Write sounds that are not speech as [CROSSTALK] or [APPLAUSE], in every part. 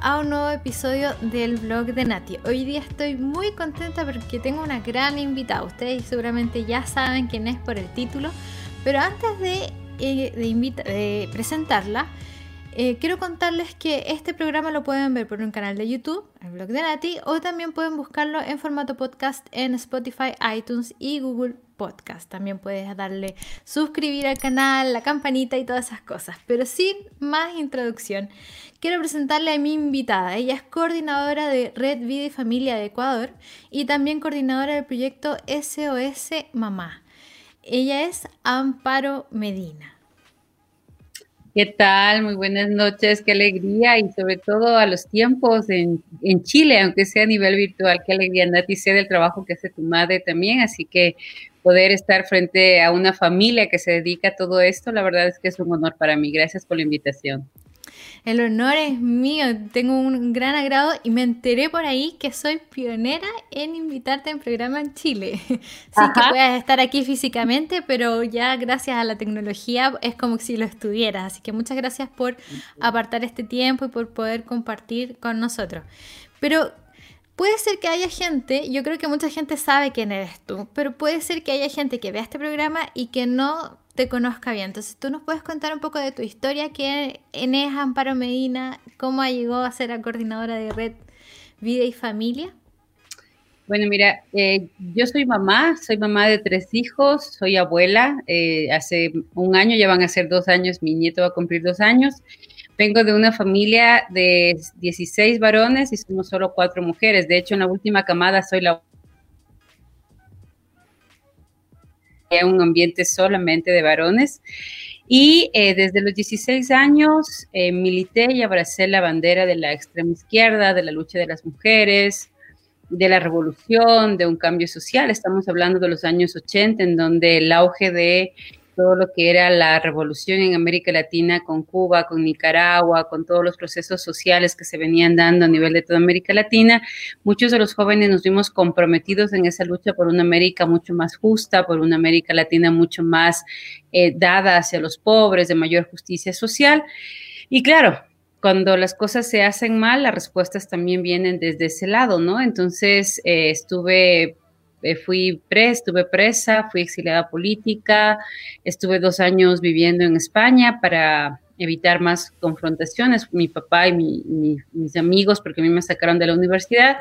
a un nuevo episodio del blog de Nati. Hoy día estoy muy contenta porque tengo una gran invitada. Ustedes seguramente ya saben quién es por el título, pero antes de, eh, presentarla, eh, quiero contarles que este programa lo pueden ver por un canal de YouTube, el blog de Nati, o también pueden buscarlo en formato podcast en Spotify, iTunes y Google podcast. También puedes darle suscribir al canal, la campanita y todas esas cosas. Pero sin más introducción, quiero presentarle a mi invitada. Ella es coordinadora de Red Vida y Familia de Ecuador y también coordinadora del proyecto SOS Mamá. Ella es Amparo Medina. ¿Qué tal? Muy buenas noches, qué alegría y sobre todo a los tiempos en, Chile, aunque sea a nivel virtual, qué alegría, Nati, sé del trabajo que hace tu madre también, así que poder estar frente a una familia que se dedica a todo esto, la verdad es que es un honor para mí. Gracias por la invitación. El honor es mío, tengo un gran agrado y me enteré por ahí que soy pionera en invitarte en programa en Chile. [LAUGHS] Sí que puedas estar aquí físicamente, pero ya gracias a la tecnología es como si lo estuvieras. Así que muchas gracias por apartar este tiempo y por poder compartir con nosotros. Pero Puede ser que haya gente, yo creo que mucha gente sabe quién eres tú, pero puede ser que haya gente que vea este programa y que no te conozca bien. Entonces, ¿tú nos puedes contar un poco de tu historia? ¿Quién es Amparo Medina? ¿Cómo llegó a ser la coordinadora de Red Vida y Familia? Bueno, mira, eh, yo soy mamá, soy mamá de tres hijos, soy abuela. Eh, hace un año, ya van a ser dos años, mi nieto va a cumplir dos años. Vengo de una familia de 16 varones y somos solo cuatro mujeres. De hecho, en la última camada soy la un ambiente solamente de varones. Y eh, desde los 16 años eh, milité y abracé la bandera de la extrema izquierda, de la lucha de las mujeres, de la revolución, de un cambio social. Estamos hablando de los años 80, en donde el auge de todo lo que era la revolución en América Latina con Cuba, con Nicaragua, con todos los procesos sociales que se venían dando a nivel de toda América Latina, muchos de los jóvenes nos vimos comprometidos en esa lucha por una América mucho más justa, por una América Latina mucho más eh, dada hacia los pobres, de mayor justicia social. Y claro, cuando las cosas se hacen mal, las respuestas también vienen desde ese lado, ¿no? Entonces eh, estuve fui presa, estuve presa, fui exiliada política, estuve dos años viviendo en España para evitar más confrontaciones, mi papá y mis amigos, porque a mí me sacaron de la universidad,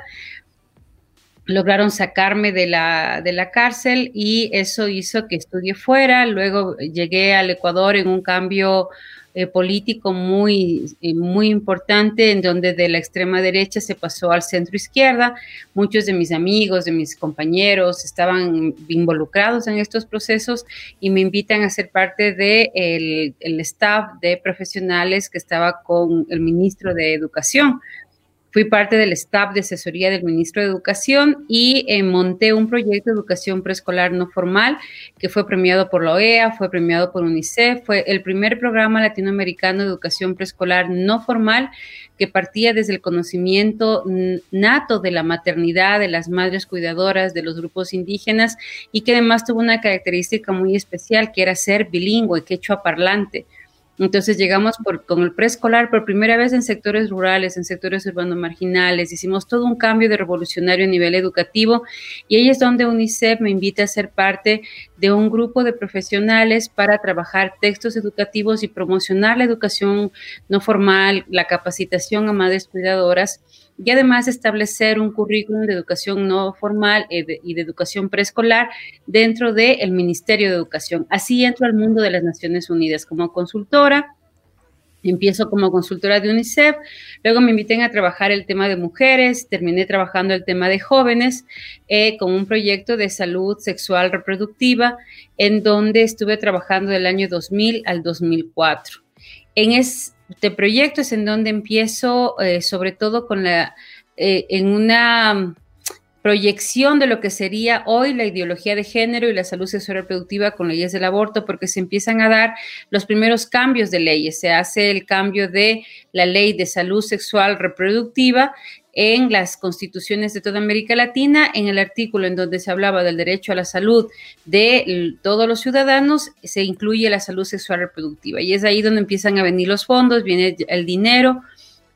lograron sacarme de la, de la cárcel y eso hizo que estudié fuera, luego llegué al Ecuador en un cambio eh, político muy, eh, muy importante, en donde de la extrema derecha se pasó al centro izquierda. Muchos de mis amigos, de mis compañeros estaban involucrados en estos procesos y me invitan a ser parte del de el staff de profesionales que estaba con el ministro de Educación, Fui parte del staff de asesoría del ministro de Educación y eh, monté un proyecto de educación preescolar no formal que fue premiado por la OEA, fue premiado por UNICEF, fue el primer programa latinoamericano de educación preescolar no formal que partía desde el conocimiento nato de la maternidad, de las madres cuidadoras, de los grupos indígenas y que además tuvo una característica muy especial que era ser bilingüe, quechua parlante. Entonces llegamos con el preescolar por primera vez en sectores rurales, en sectores urbanos marginales, hicimos todo un cambio de revolucionario a nivel educativo y ahí es donde UNICEF me invita a ser parte de un grupo de profesionales para trabajar textos educativos y promocionar la educación no formal, la capacitación a madres cuidadoras y además establecer un currículum de educación no formal eh, y de educación preescolar dentro del Ministerio de Educación. Así entro al mundo de las Naciones Unidas como consultora. Empiezo como consultora de UNICEF, luego me inviten a trabajar el tema de mujeres, terminé trabajando el tema de jóvenes eh, con un proyecto de salud sexual reproductiva en donde estuve trabajando del año 2000 al 2004. En, es, de proyectos en donde empiezo eh, sobre todo con la, eh, en una proyección de lo que sería hoy la ideología de género y la salud sexual reproductiva con leyes del aborto, porque se empiezan a dar los primeros cambios de leyes. Se hace el cambio de la ley de salud sexual reproductiva en las constituciones de toda América Latina, en el artículo en donde se hablaba del derecho a la salud de todos los ciudadanos, se incluye la salud sexual reproductiva. Y es ahí donde empiezan a venir los fondos, viene el dinero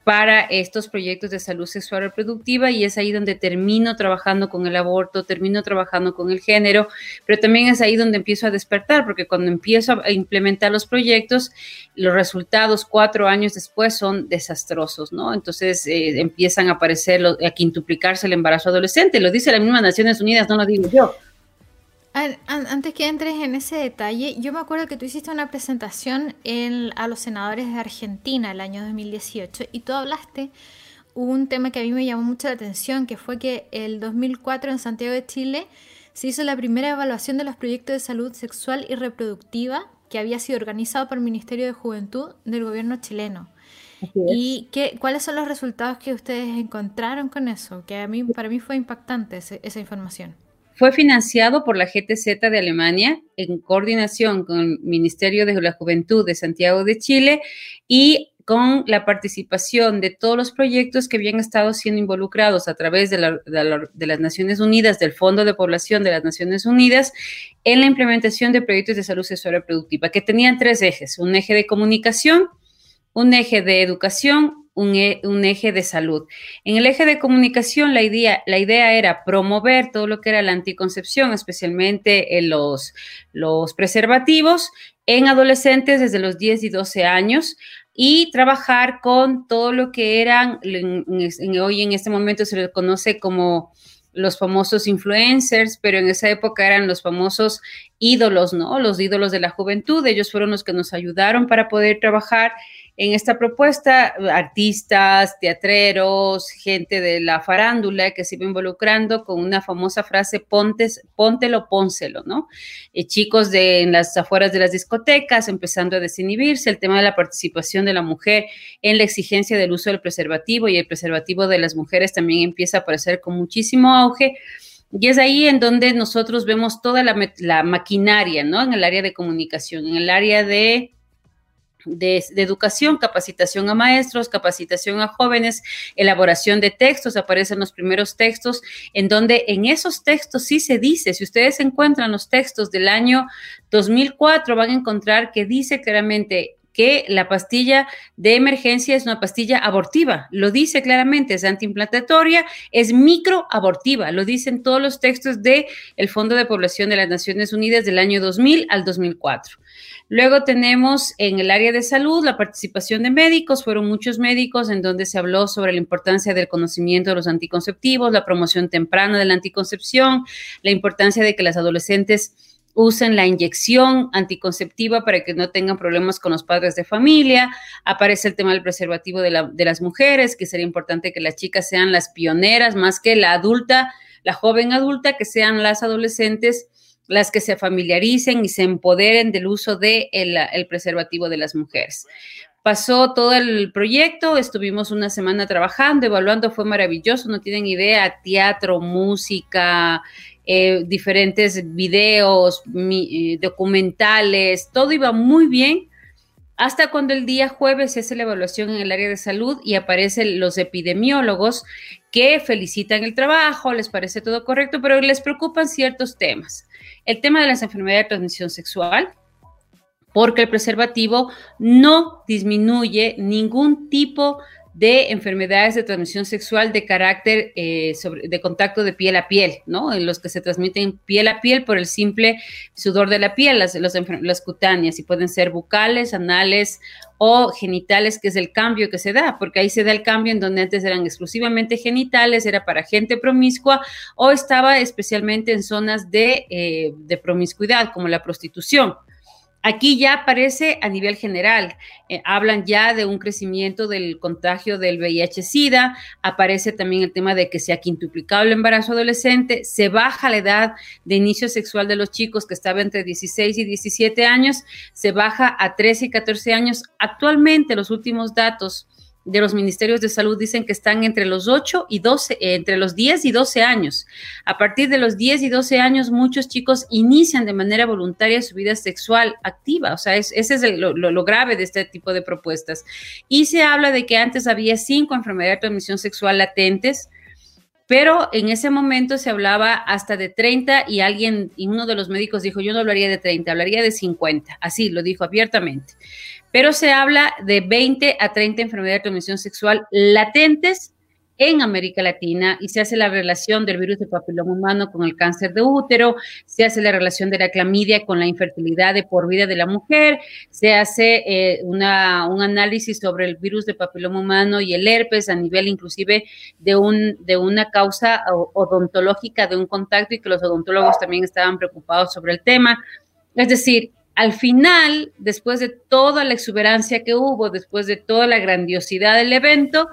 para estos proyectos de salud sexual reproductiva y es ahí donde termino trabajando con el aborto, termino trabajando con el género, pero también es ahí donde empiezo a despertar, porque cuando empiezo a implementar los proyectos, los resultados cuatro años después son desastrosos, ¿no? Entonces eh, empiezan a aparecer, a quintuplicarse el embarazo adolescente, lo dice la misma Naciones Unidas, no lo digo yo. Antes que entres en ese detalle, yo me acuerdo que tú hiciste una presentación a los senadores de Argentina el año 2018 y tú hablaste un tema que a mí me llamó mucho la atención, que fue que el 2004 en Santiago de Chile se hizo la primera evaluación de los proyectos de salud sexual y reproductiva que había sido organizado por el Ministerio de Juventud del gobierno chileno. ¿Y qué, cuáles son los resultados que ustedes encontraron con eso? Que a mí, para mí fue impactante esa información. Fue financiado por la GTZ de Alemania en coordinación con el Ministerio de la Juventud de Santiago de Chile y con la participación de todos los proyectos que habían estado siendo involucrados a través de, las Naciones Unidas, del Fondo de Población de las Naciones Unidas, en la implementación de proyectos de salud sexual reproductiva, que tenían tres ejes, un eje de comunicación, un eje de educación e, un, eje de salud. En el eje de comunicación, la idea, la idea era promover todo lo que era la anticoncepción, especialmente en los, los preservativos, en adolescentes desde los 10 y 12 años y trabajar con todo lo que eran, hoy en este momento se le conoce como los famosos influencers, pero en esa época eran los famosos ídolos, ¿no? Los ídolos de la juventud. Ellos fueron los que nos ayudaron para poder trabajar en esta propuesta, artistas, teatreros, gente de la farándula que se iba involucrando con una famosa frase, pontes, póntelo, pónselo, ¿no? Eh, chicos de en las afueras de las discotecas empezando a desinhibirse, el tema de la participación de la mujer en la exigencia del uso del preservativo y el preservativo de las mujeres también empieza a aparecer con muchísimo auge. Y es ahí en donde nosotros vemos toda la, la maquinaria, ¿no? En el área de comunicación, en el área de de, educación, capacitación a maestros, capacitación a jóvenes, elaboración de textos, aparecen los primeros textos, en donde en esos textos sí se dice, si ustedes encuentran los textos del año 2004, van a encontrar que dice claramente que la pastilla de emergencia es una pastilla abortiva. Lo dice claramente, es antiimplantatoria, es microabortiva. Lo dicen todos los textos del el Fondo de Población de las Naciones Unidas del año 2000 al 2004. Luego tenemos en el área de salud la participación de médicos, fueron muchos médicos en donde se habló sobre la importancia del conocimiento de los anticonceptivos, la promoción temprana de la anticoncepción, la importancia de que las adolescentes usen la inyección anticonceptiva para que no tengan problemas con los padres de familia. Aparece el tema del preservativo de, de, las mujeres, que sería importante que las chicas sean las pioneras, más que la adulta, la joven adulta, que sean las adolescentes las que se familiaricen y se empoderen del uso del de el preservativo de las mujeres. Pasó todo el proyecto, estuvimos una semana trabajando, evaluando, fue maravilloso, no tienen idea, teatro, música, eh, diferentes videos, eh, documentales, todo iba muy bien. Hasta cuando el día jueves se hace la evaluación en el área de salud y aparecen los epidemiólogos que felicitan el trabajo, les parece todo correcto, pero les preocupan ciertos temas el tema de las enfermedades de transmisión sexual, porque el preservativo no disminuye ningún tipo de enfermedades de transmisión sexual de carácter eh, de contacto de piel a piel, ¿no? En los que se transmiten piel a piel por el simple sudor de la piel, las, las cutáneas, y pueden ser bucales, anales o genitales, que es el cambio que se da, porque ahí se da el cambio en donde antes eran exclusivamente genitales, era para gente promiscua o estaba especialmente en zonas de, eh, de promiscuidad, como la prostitución. Aquí ya aparece a nivel general, eh, hablan ya de un crecimiento del contagio del VIH-Sida, aparece también el tema de que se ha quintuplicado el embarazo adolescente, se baja la edad de inicio sexual de los chicos que estaba entre 16 y 17 años, se baja a 13 y 14 años. Actualmente los últimos datos de los ministerios de salud dicen que están entre los 8 y 12, eh, entre los 10 y 12 años. A partir de los 10 y 12 años, muchos chicos inician de manera voluntaria su vida sexual activa. O sea, ese es lo, lo, grave de este tipo de propuestas. Y se habla de que antes había cinco enfermedades de transmisión sexual latentes pero en ese momento se hablaba hasta de 30 y alguien, y uno de los médicos dijo, yo no hablaría de 30, hablaría de 50, así lo dijo abiertamente. Pero se habla de 20 a 30 enfermedades de transmisión sexual latentes en América Latina y se hace la relación del virus del papiloma humano con el cáncer de útero, se hace la relación de la clamidia con la infertilidad de por vida de la mujer, se hace eh, una, un análisis sobre el virus del papiloma humano y el herpes a nivel inclusive de, un, de una causa odontológica de un contacto y que los odontólogos también estaban preocupados sobre el tema. Es decir, al final, después de toda la exuberancia que hubo, después de toda la grandiosidad del evento,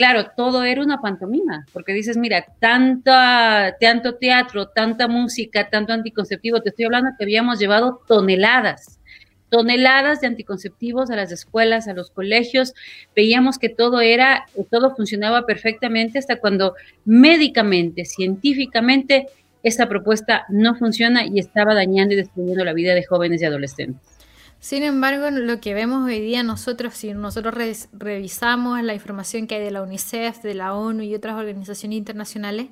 claro, todo era una pantomima, porque dices, mira, tanta, tanto teatro, tanta música, tanto anticonceptivo, te estoy hablando que habíamos llevado toneladas, toneladas de anticonceptivos a las escuelas, a los colegios, veíamos que todo era, todo funcionaba perfectamente hasta cuando médicamente, científicamente, esta propuesta no funciona y estaba dañando y destruyendo la vida de jóvenes y adolescentes. Sin embargo, lo que vemos hoy día nosotros, si nosotros revisamos la información que hay de la UNICEF, de la ONU y otras organizaciones internacionales,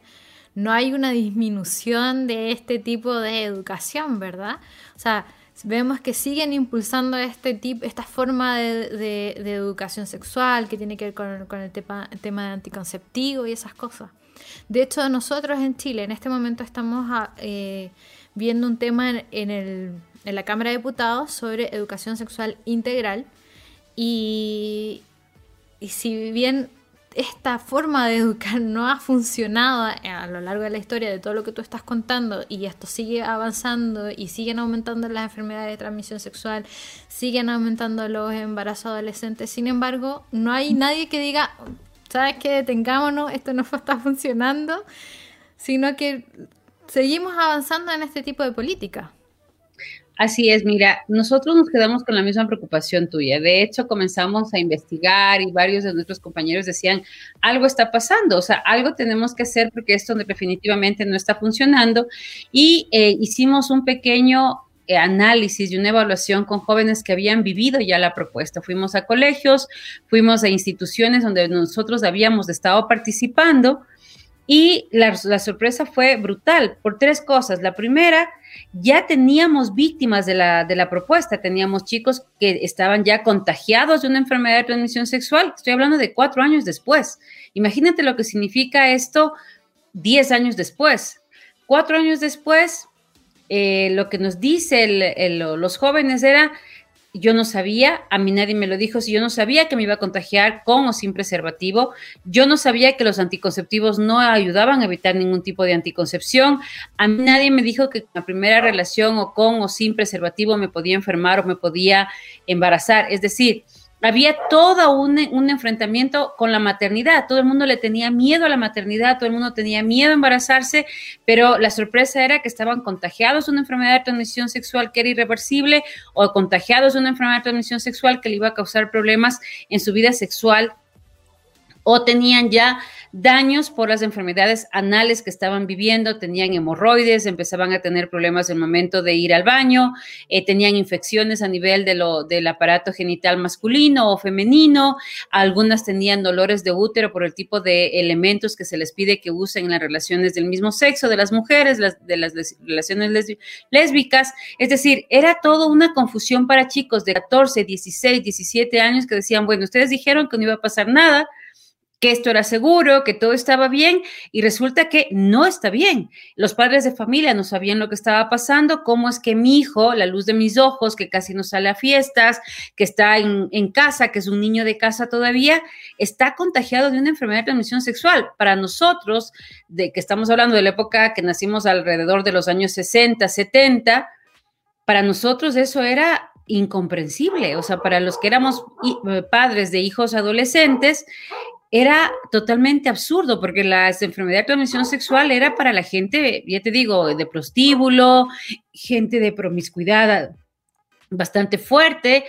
no hay una disminución de este tipo de educación, ¿verdad? O sea, vemos que siguen impulsando este tipo, esta forma de, educación sexual que tiene que ver con, el, tema, de anticonceptivo y esas cosas. De hecho, nosotros en Chile en este momento estamos ah, eh, viendo un tema en el en la Cámara de Diputados sobre educación sexual integral. Y, si bien esta forma de educar no ha funcionado a lo largo de la historia de todo lo que tú estás contando y esto sigue avanzando y siguen aumentando las enfermedades de transmisión sexual, siguen aumentando los embarazos adolescentes, sin embargo, no hay nadie que diga, ¿sabes qué? Detengámonos, esto no [LAUGHS] está funcionando, sino que seguimos avanzando en este tipo de política. Así es, mira, nosotros nos quedamos con la misma preocupación tuya. De hecho, comenzamos a investigar y varios de nuestros compañeros decían, algo está pasando, o sea, algo tenemos que hacer porque esto definitivamente no está funcionando. Y eh, hicimos un pequeño eh, análisis y una evaluación con jóvenes que habían vivido ya la propuesta. Fuimos a colegios, fuimos a instituciones donde nosotros habíamos estado participando y la, sorpresa fue brutal por tres cosas. La primera, ya teníamos víctimas de la, de la propuesta, teníamos chicos que estaban ya contagiados de una enfermedad de transmisión sexual. Estoy hablando de cuatro años después. Imagínate lo que significa esto diez años después. Cuatro años después, eh, lo que nos dice los jóvenes era, yo no sabía, a mí nadie me lo dijo, si yo no sabía que me iba a contagiar con o sin preservativo, yo no sabía que los anticonceptivos no ayudaban a evitar ningún tipo de anticoncepción, a mí nadie me dijo que la primera relación o con o sin preservativo me podía enfermar o me podía embarazar, es decir, había todo un, enfrentamiento con la maternidad. Todo el mundo le tenía miedo a la maternidad, todo el mundo tenía miedo a embarazarse, pero la sorpresa era que estaban contagiados de una enfermedad de transmisión sexual que era irreversible o contagiados de una enfermedad de transmisión sexual que le iba a causar problemas en su vida sexual o tenían ya daños por las enfermedades anales que estaban viviendo, tenían hemorroides, empezaban a tener problemas en el momento de ir al baño, eh, tenían infecciones a nivel de lo, del aparato genital masculino o femenino, algunas tenían dolores de útero por el tipo de elementos que se les pide que usen en las relaciones del mismo sexo de las mujeres, de las relaciones lésbicas, es decir, era todo una confusión para chicos de 14, 16, 17 años que decían, bueno, ustedes dijeron que no iba a pasar nada, que esto era seguro, que todo estaba bien y resulta que no está bien. Los padres de familia no sabían lo que estaba pasando, cómo es que mi hijo, la luz de mis ojos, que casi no sale a fiestas, que está en, casa, que es un niño de casa todavía, está contagiado de una enfermedad de transmisión sexual. Para nosotros, de que estamos hablando de la época que nacimos alrededor de los años 60, 70, para nosotros eso era incomprensible. O sea, para los que éramos eh, padres de hijos adolescentes, era totalmente absurdo porque la enfermedad de transmisión sexual era para la gente, ya te digo, de prostíbulo, gente de promiscuidad bastante fuerte.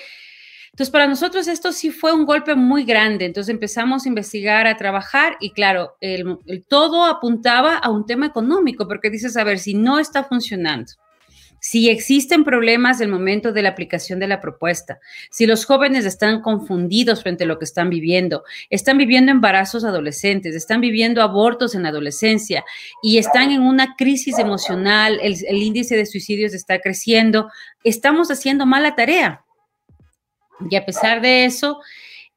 Entonces, para nosotros esto sí fue un golpe muy grande. Entonces empezamos a investigar, a trabajar y claro, el, todo apuntaba a un tema económico porque dices, a ver, si no está funcionando, si existen problemas el momento de la aplicación de la propuesta, si los jóvenes están confundidos frente a lo que están viviendo, están viviendo embarazos adolescentes, están viviendo abortos en adolescencia y están en una crisis emocional, el, índice de suicidios está creciendo, estamos haciendo mala tarea. Y a pesar de eso,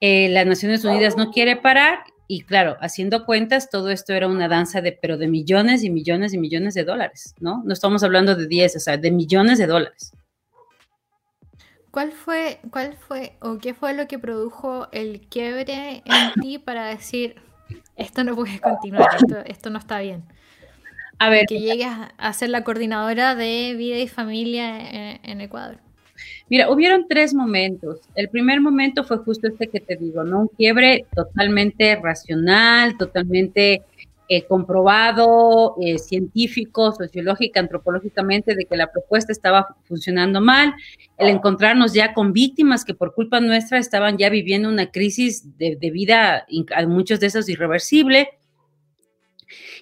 eh, las Naciones Unidas no quiere parar y claro, haciendo cuentas, todo esto era una danza de, pero de millones y millones y millones de dólares, ¿no? No estamos hablando de 10, o sea, de millones de dólares. ¿Cuál fue, cuál fue o qué fue lo que produjo el quiebre en ti para decir, esto no puede continuar, esto, no está bien? A ver. Que llegues a ser la coordinadora de vida y familia en Ecuador. Mira, hubieron tres momentos. El primer momento fue justo este que te digo, ¿no? Un quiebre totalmente racional, totalmente eh, comprobado, eh, científico, sociológico, antropológicamente, de que la propuesta estaba funcionando mal, el encontrarnos ya con víctimas que por culpa nuestra estaban ya viviendo una crisis de, de vida, muchos de esos irreversible,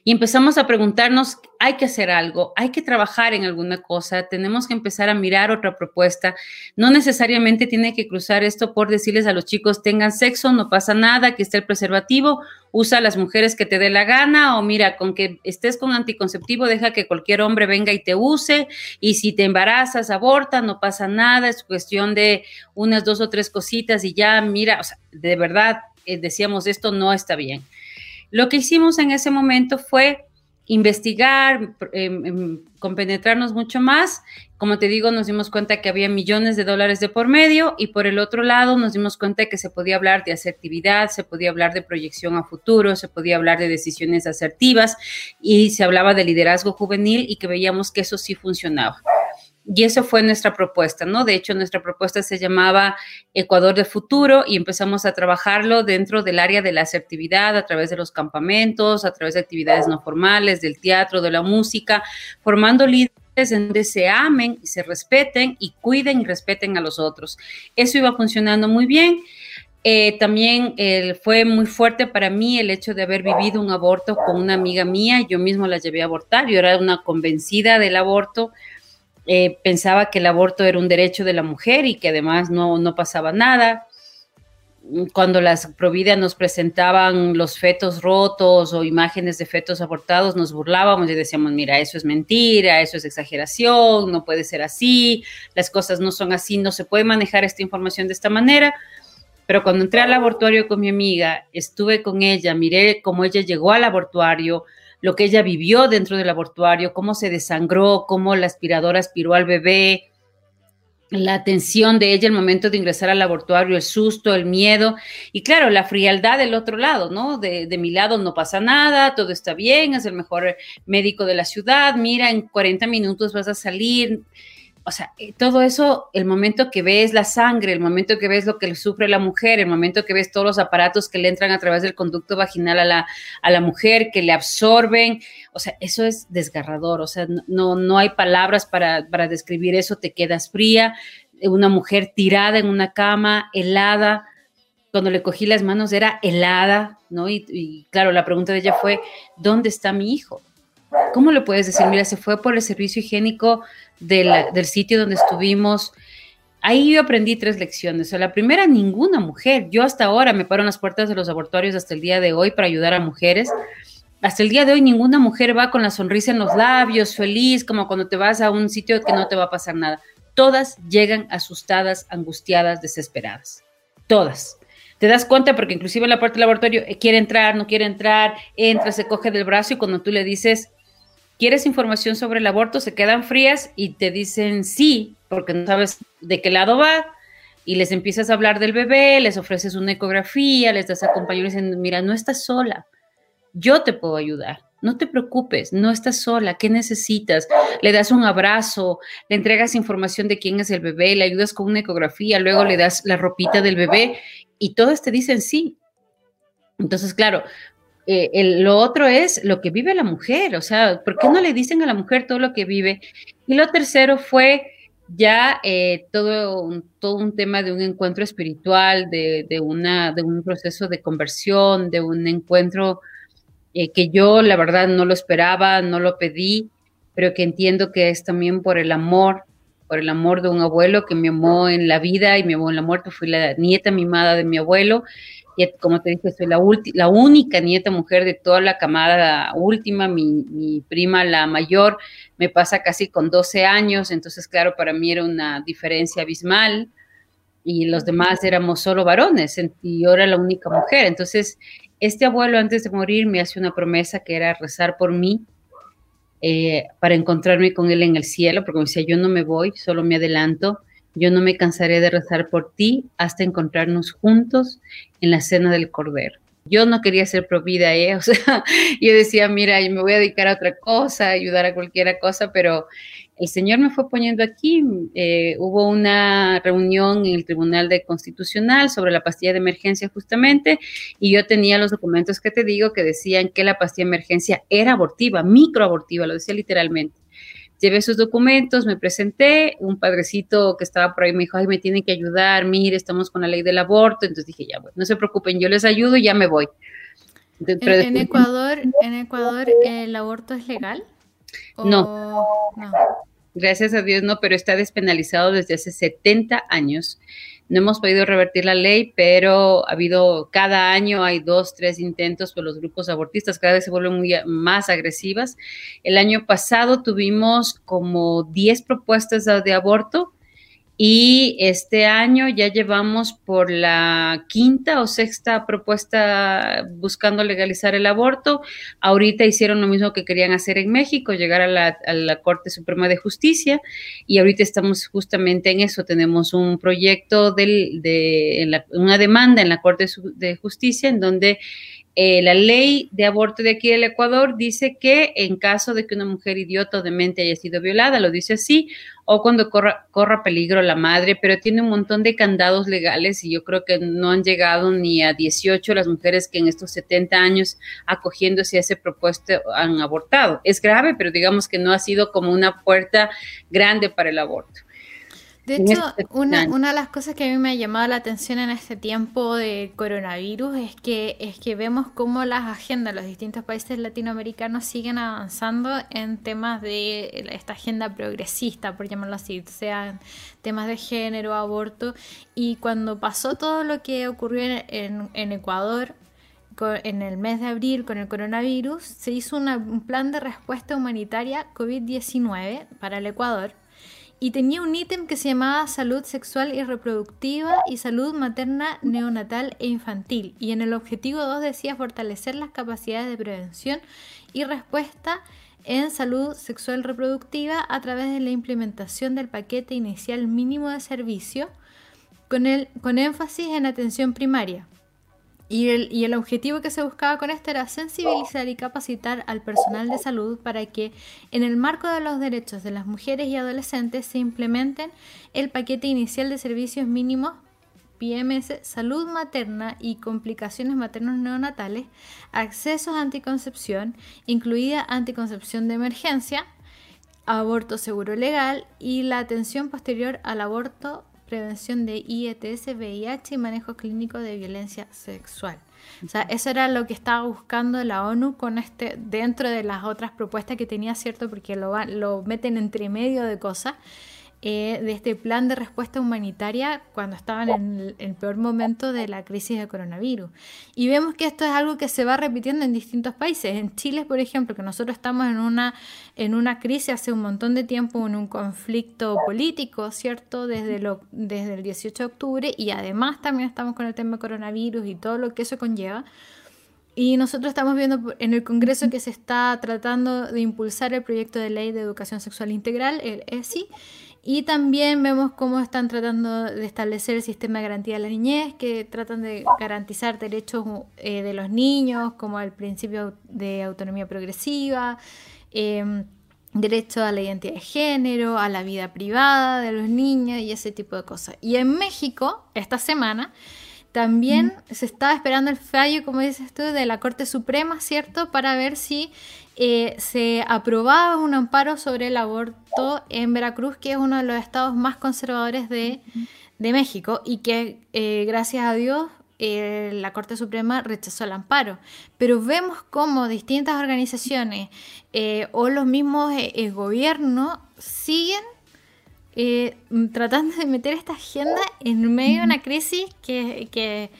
y empezamos a preguntarnos, hay que hacer algo, hay que trabajar en alguna cosa, tenemos que empezar a mirar otra propuesta. No necesariamente tiene que cruzar esto por decirles a los chicos, tengan sexo, no pasa nada, que esté el preservativo, usa a las mujeres que te dé la gana o mira, con que estés con anticonceptivo, deja que cualquier hombre venga y te use y si te embarazas, aborta, no pasa nada, es cuestión de unas dos o tres cositas y ya, mira, de verdad eh, decíamos, esto no está bien. Lo que hicimos en ese momento fue investigar, em, em, compenetrarnos mucho más. Como te digo, nos dimos cuenta que había millones de dólares de por medio y por el otro lado nos dimos cuenta que se podía hablar de asertividad, se podía hablar de proyección a futuro, se podía hablar de decisiones asertivas y se hablaba de liderazgo juvenil y que veíamos que eso sí funcionaba. Y eso fue nuestra propuesta, ¿no? De hecho, nuestra propuesta se llamaba Ecuador de Futuro y empezamos a trabajarlo dentro del área de la asertividad, a través de los campamentos, a través de actividades no formales, del teatro, de la música, formando líderes en donde se amen y se respeten y cuiden y respeten a los otros. Eso iba funcionando muy bien. Eh, también fue muy fuerte para mí el hecho de haber vivido un aborto con una amiga mía. Yo mismo la llevé a abortar. Yo era una convencida del aborto eh, pensaba que el aborto era un derecho de la mujer y que además no, no pasaba nada. Cuando las Provida nos presentaban los fetos rotos o imágenes de fetos abortados, nos burlábamos y decíamos, mira, eso es mentira, eso es exageración, no puede ser así, las cosas no son así, no se puede manejar esta información de esta manera. Pero cuando entré al abortuario con mi amiga, estuve con ella, miré cómo ella llegó al abortuario, lo que ella vivió dentro del abortuario, cómo se desangró, cómo la aspiradora aspiró al bebé, la atención de ella el momento de ingresar al abortuario, el susto, el miedo y claro, la frialdad del otro lado, ¿no? De, de, mi lado no pasa nada, todo está bien, es el mejor médico de la ciudad, mira, en 40 minutos vas a salir, o sea, eh, todo eso, el momento que ves la sangre, el momento que ves lo que sufre la mujer, el momento que ves todos los aparatos que le entran a través del conducto vaginal a la, a la mujer, que le absorben, o sea, eso es desgarrador, o sea, no, no hay palabras para, para describir eso, te quedas fría, una mujer tirada en una cama, helada, cuando le cogí las manos era helada, ¿no? Y, y claro, la pregunta de ella fue, ¿dónde está mi hijo? ¿Cómo le puedes decir? Mira, se fue por el servicio higiénico del sitio donde estuvimos. Ahí yo aprendí tres lecciones. O sea, la primera, ninguna mujer. Yo hasta ahora me paro en las puertas de los abortorios hasta el día de hoy para ayudar a mujeres. Hasta el día de hoy ninguna mujer va con la sonrisa en los labios, feliz, como cuando te vas a un sitio que no te va a pasar nada. Todas llegan asustadas, angustiadas, desesperadas. Todas. Te das cuenta porque inclusive en la puerta del laboratorio eh, quiere entrar, no quiere entrar, entra, se coge del brazo y cuando tú le dices, ¿quieres información sobre el aborto? Se quedan frías y te dicen sí, porque no sabes de qué lado va. Y les empiezas a hablar del bebé, les ofreces una ecografía, les das acompañamiento y dicen, mira, no estás sola, yo te puedo ayudar. No te preocupes, no estás sola, ¿qué necesitas? Le das un abrazo, le entregas información de quién es el bebé, le ayudas con una ecografía, luego le das la ropita del bebé y todos te dicen sí. Entonces, claro, eh, lo otro es lo que vive la mujer, o sea, ¿por qué no le dicen a la mujer todo lo que vive? Y lo tercero fue ya eh, todo, un, todo un tema de un encuentro espiritual, de, una, de un proceso de conversión, de un encuentro eh, que yo la verdad no lo esperaba, no lo pedí, pero que entiendo que es también por el amor, por el amor de un abuelo que me amó en la vida y me amó en la muerte. Fui la nieta mimada de mi abuelo. Como te dije, soy la, la única nieta mujer de toda la camada última. Mi, mi prima, la mayor, me pasa casi con 12 años. Entonces, claro, para mí era una diferencia abismal y los demás éramos solo varones y yo era la única mujer. Entonces, este abuelo antes de morir me hace una promesa que era rezar por mí eh, para encontrarme con él en el cielo, porque me decía, yo no me voy, solo me adelanto, yo no me cansaré de rezar por ti hasta encontrarnos juntos en la cena del Cordero. Yo no quería ser provida, ¿eh? [LAUGHS] o sea, yo decía, mira, me voy a dedicar a otra cosa, ayudar a cualquiera cosa, pero el Señor me fue poniendo aquí. Eh, hubo una reunión en el Tribunal de Constitucional sobre la pastilla de emergencia justamente, y yo tenía los documentos que te digo que decían que la pastilla de emergencia era abortiva, microabortiva, lo decía literalmente. Llevé sus documentos, me presenté, un padrecito que estaba por ahí me dijo, ay, me tienen que ayudar, mire, estamos con la ley del aborto. Entonces dije, ya, bueno, no se preocupen, yo les ayudo y ya me voy. ¿En, Ecuador, ¿En Ecuador el aborto es legal? no. no. Gracias a Dios no, pero está despenalizado desde hace 70 años. No hemos podido revertir la ley, pero ha habido, cada año hay dos, tres intentos por los grupos abortistas, cada vez se vuelven muy, más agresivas. El año pasado tuvimos como 10 propuestas de aborto y este año ya llevamos por la quinta o sexta propuesta buscando legalizar el aborto. Ahorita hicieron lo mismo que querían hacer en México, llegar a la, Corte Suprema de Justicia. Y ahorita estamos justamente en eso. Tenemos un proyecto de, una demanda en la Corte de Justicia en donde eh, la ley de aborto de aquí del Ecuador dice que en caso de que una mujer idiota o demente haya sido violada, lo dice así, o cuando corra, corra peligro la madre, pero tiene un montón de candados legales y yo creo que no han llegado ni a 18 las mujeres que en estos 70 años acogiéndose a ese propuesto han abortado. Es grave, pero digamos que no ha sido como una puerta grande para el aborto. De hecho, una, una, de las cosas que a mí me ha llamado la atención en este tiempo de coronavirus es que, es que vemos cómo las agendas de los distintos países latinoamericanos siguen avanzando en temas de esta agenda progresista, por llamarlo así, sean temas de género, aborto. Y cuando pasó todo lo que ocurrió en, en Ecuador, en el mes de abril con el coronavirus, se hizo un plan de respuesta humanitaria COVID-19 para el Ecuador y tenía un ítem que se llamaba salud sexual y reproductiva y salud materna, neonatal e infantil. Y en el objetivo 2 decía fortalecer las capacidades de prevención y respuesta en salud sexual reproductiva a través de la implementación del paquete inicial mínimo de servicio con, el, con énfasis en atención primaria. Y el, objetivo que se buscaba con esto era sensibilizar y capacitar al personal de salud para que en el marco de los derechos de las mujeres y adolescentes se implementen el paquete inicial de servicios mínimos PMS, salud materna y complicaciones maternos neonatales, accesos a anticoncepción, incluida anticoncepción de emergencia, aborto seguro legal y la atención posterior al aborto prevención de IETS, VIH y manejo clínico de violencia sexual. O sea, eso era lo que estaba buscando la ONU con este, dentro de las otras propuestas que tenía, ¿cierto? Porque lo, lo meten entre medio de cosas. Eh, de este plan de respuesta humanitaria cuando estaban en el, peor momento de la crisis de coronavirus. Y vemos que esto es algo que se va repitiendo en distintos países. En Chile, por ejemplo, que nosotros estamos en una, en una crisis hace un montón de tiempo, en un conflicto político, ¿cierto? Desde, lo, desde el 18 de octubre y además también estamos con el tema coronavirus y todo lo que eso conlleva. Y nosotros estamos viendo en el Congreso que se está tratando de impulsar el proyecto de ley de educación sexual integral, el ESI, y también vemos cómo están tratando de establecer el sistema de garantía de la niñez, que tratan de garantizar derechos eh, de los niños, como el principio de autonomía progresiva, em, derecho a la identidad de género, a la vida privada de los niños y ese tipo de cosas. Y en México, esta semana, también se estaba esperando el fallo, como dices tú, de la Corte Suprema, ¿cierto? Para ver si eh, se aprobaba un amparo sobre el aborto en Veracruz, que es uno de los estados más conservadores de, México y que, eh, gracias a Dios, eh, la Corte Suprema rechazó el amparo. Pero vemos cómo distintas organizaciones eh, o los mismos eh, gobiernos siguen tratando de meter esta agenda en medio de una crisis que, que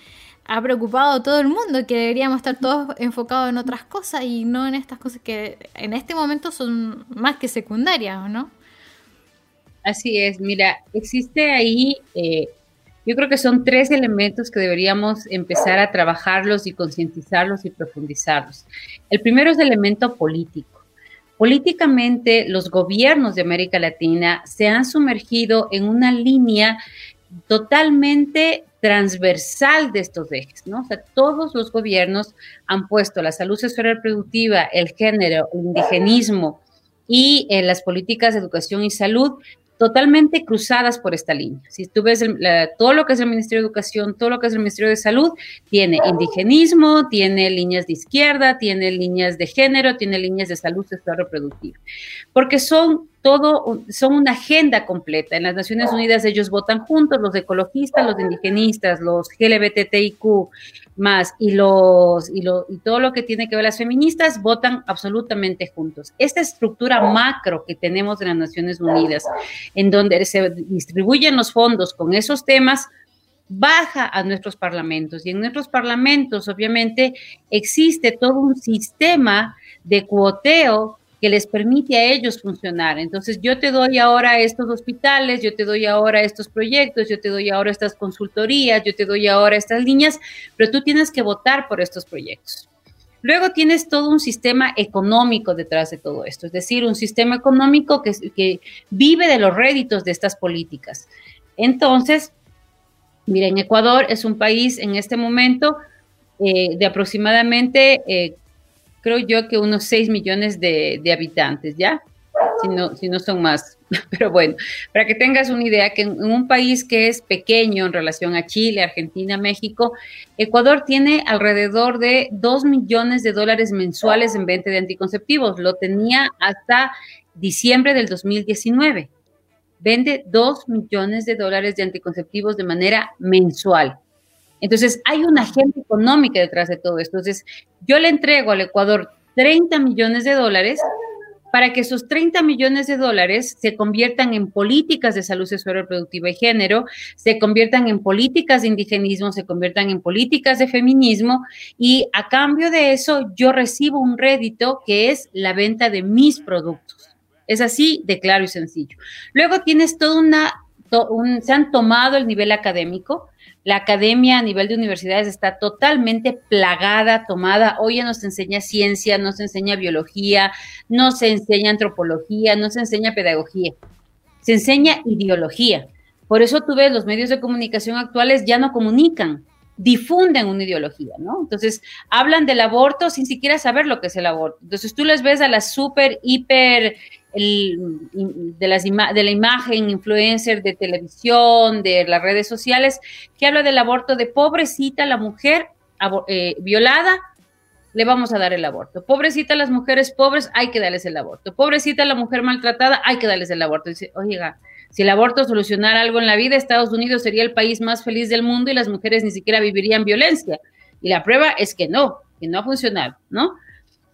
ha preocupado a todo el mundo, que deberíamos estar todos enfocados en otras cosas y no en estas cosas que en este momento son más que secundarias, ¿no? Así es, mira, existe ahí, eh, yo creo que son tres elementos que deberíamos empezar a trabajarlos y concientizarlos y profundizarlos. El primero es el elemento político. Políticamente, los gobiernos de América Latina se han sumergido en una línea totalmente transversal de estos ejes, ¿no? O sea, todos los gobiernos han puesto la salud sexual reproductiva, el género, el indigenismo y eh, las políticas de educación y salud totalmente cruzadas por esta línea. Si tú ves todo lo que es el Ministerio de Educación, todo lo que es el Ministerio de Salud, tiene indigenismo, tiene líneas de izquierda, tiene líneas de género, tiene líneas de salud sexual reproductiva, porque son todo, son una agenda completa. En las Naciones Unidas ellos votan juntos, los ecologistas, los indigenistas, los LGBTIQ más y los y, lo, y todo lo que tiene que ver las feministas votan absolutamente juntos. Esta estructura macro que tenemos en las Naciones Unidas, en donde se distribuyen los fondos con esos temas, baja a nuestros parlamentos y en nuestros parlamentos obviamente existe todo un sistema de cuoteo que les permite a ellos funcionar. Entonces, yo te doy ahora estos hospitales, yo te doy ahora estos proyectos, yo te doy ahora estas consultorías, yo te doy ahora estas líneas, pero tú tienes que votar por estos proyectos. Luego tienes todo un sistema económico detrás de todo esto, es decir, un sistema económico que, vive de los réditos de estas políticas. Entonces, miren, Ecuador es un país en este momento eh, de aproximadamente eh, creo yo que unos 6 millones de, habitantes, ¿ya? Si no, si no son más. [LAUGHS] Pero bueno, para que tengas una idea, que en un país que es pequeño en relación a Chile, Argentina, México, Ecuador tiene alrededor de 2 millones de dólares mensuales en venta de anticonceptivos. Lo tenía hasta diciembre del 2019. Vende 2 millones de dólares de anticonceptivos de manera mensual. Entonces, hay una agenda económica detrás de todo esto. Entonces, yo le entrego al Ecuador 30 millones de dólares para que esos 30 millones de dólares se conviertan en políticas de salud sexual reproductiva y género, se conviertan en políticas de indigenismo, se conviertan en políticas de feminismo y a cambio de eso yo recibo un rédito que es la venta de mis productos. Es así de claro y sencillo. Luego tienes toda una, se han tomado el nivel académico, la academia a nivel de universidades está totalmente plagada, tomada. Hoy ya nos enseña ciencia, nos enseña biología, no se enseña antropología, no se enseña pedagogía. Se enseña ideología. Por eso tú ves los medios de comunicación actuales ya no comunican, difunden una ideología, ¿no? Entonces, hablan del aborto sin siquiera saber lo que es el aborto. Entonces, tú les ves a las súper, hiper de, las de la imagen influencer de televisión, de las redes sociales, que habla del aborto de pobrecita la mujer eh, violada, le vamos a dar el aborto. Pobrecita las mujeres pobres, hay que darles el aborto. Pobrecita la mujer maltratada, hay que darles el aborto. Dice, oiga, si el aborto solucionara algo en la vida, Estados Unidos sería el país más feliz del mundo y las mujeres ni siquiera vivirían violencia. Y la prueba es que no, que no ha funcionado, ¿no?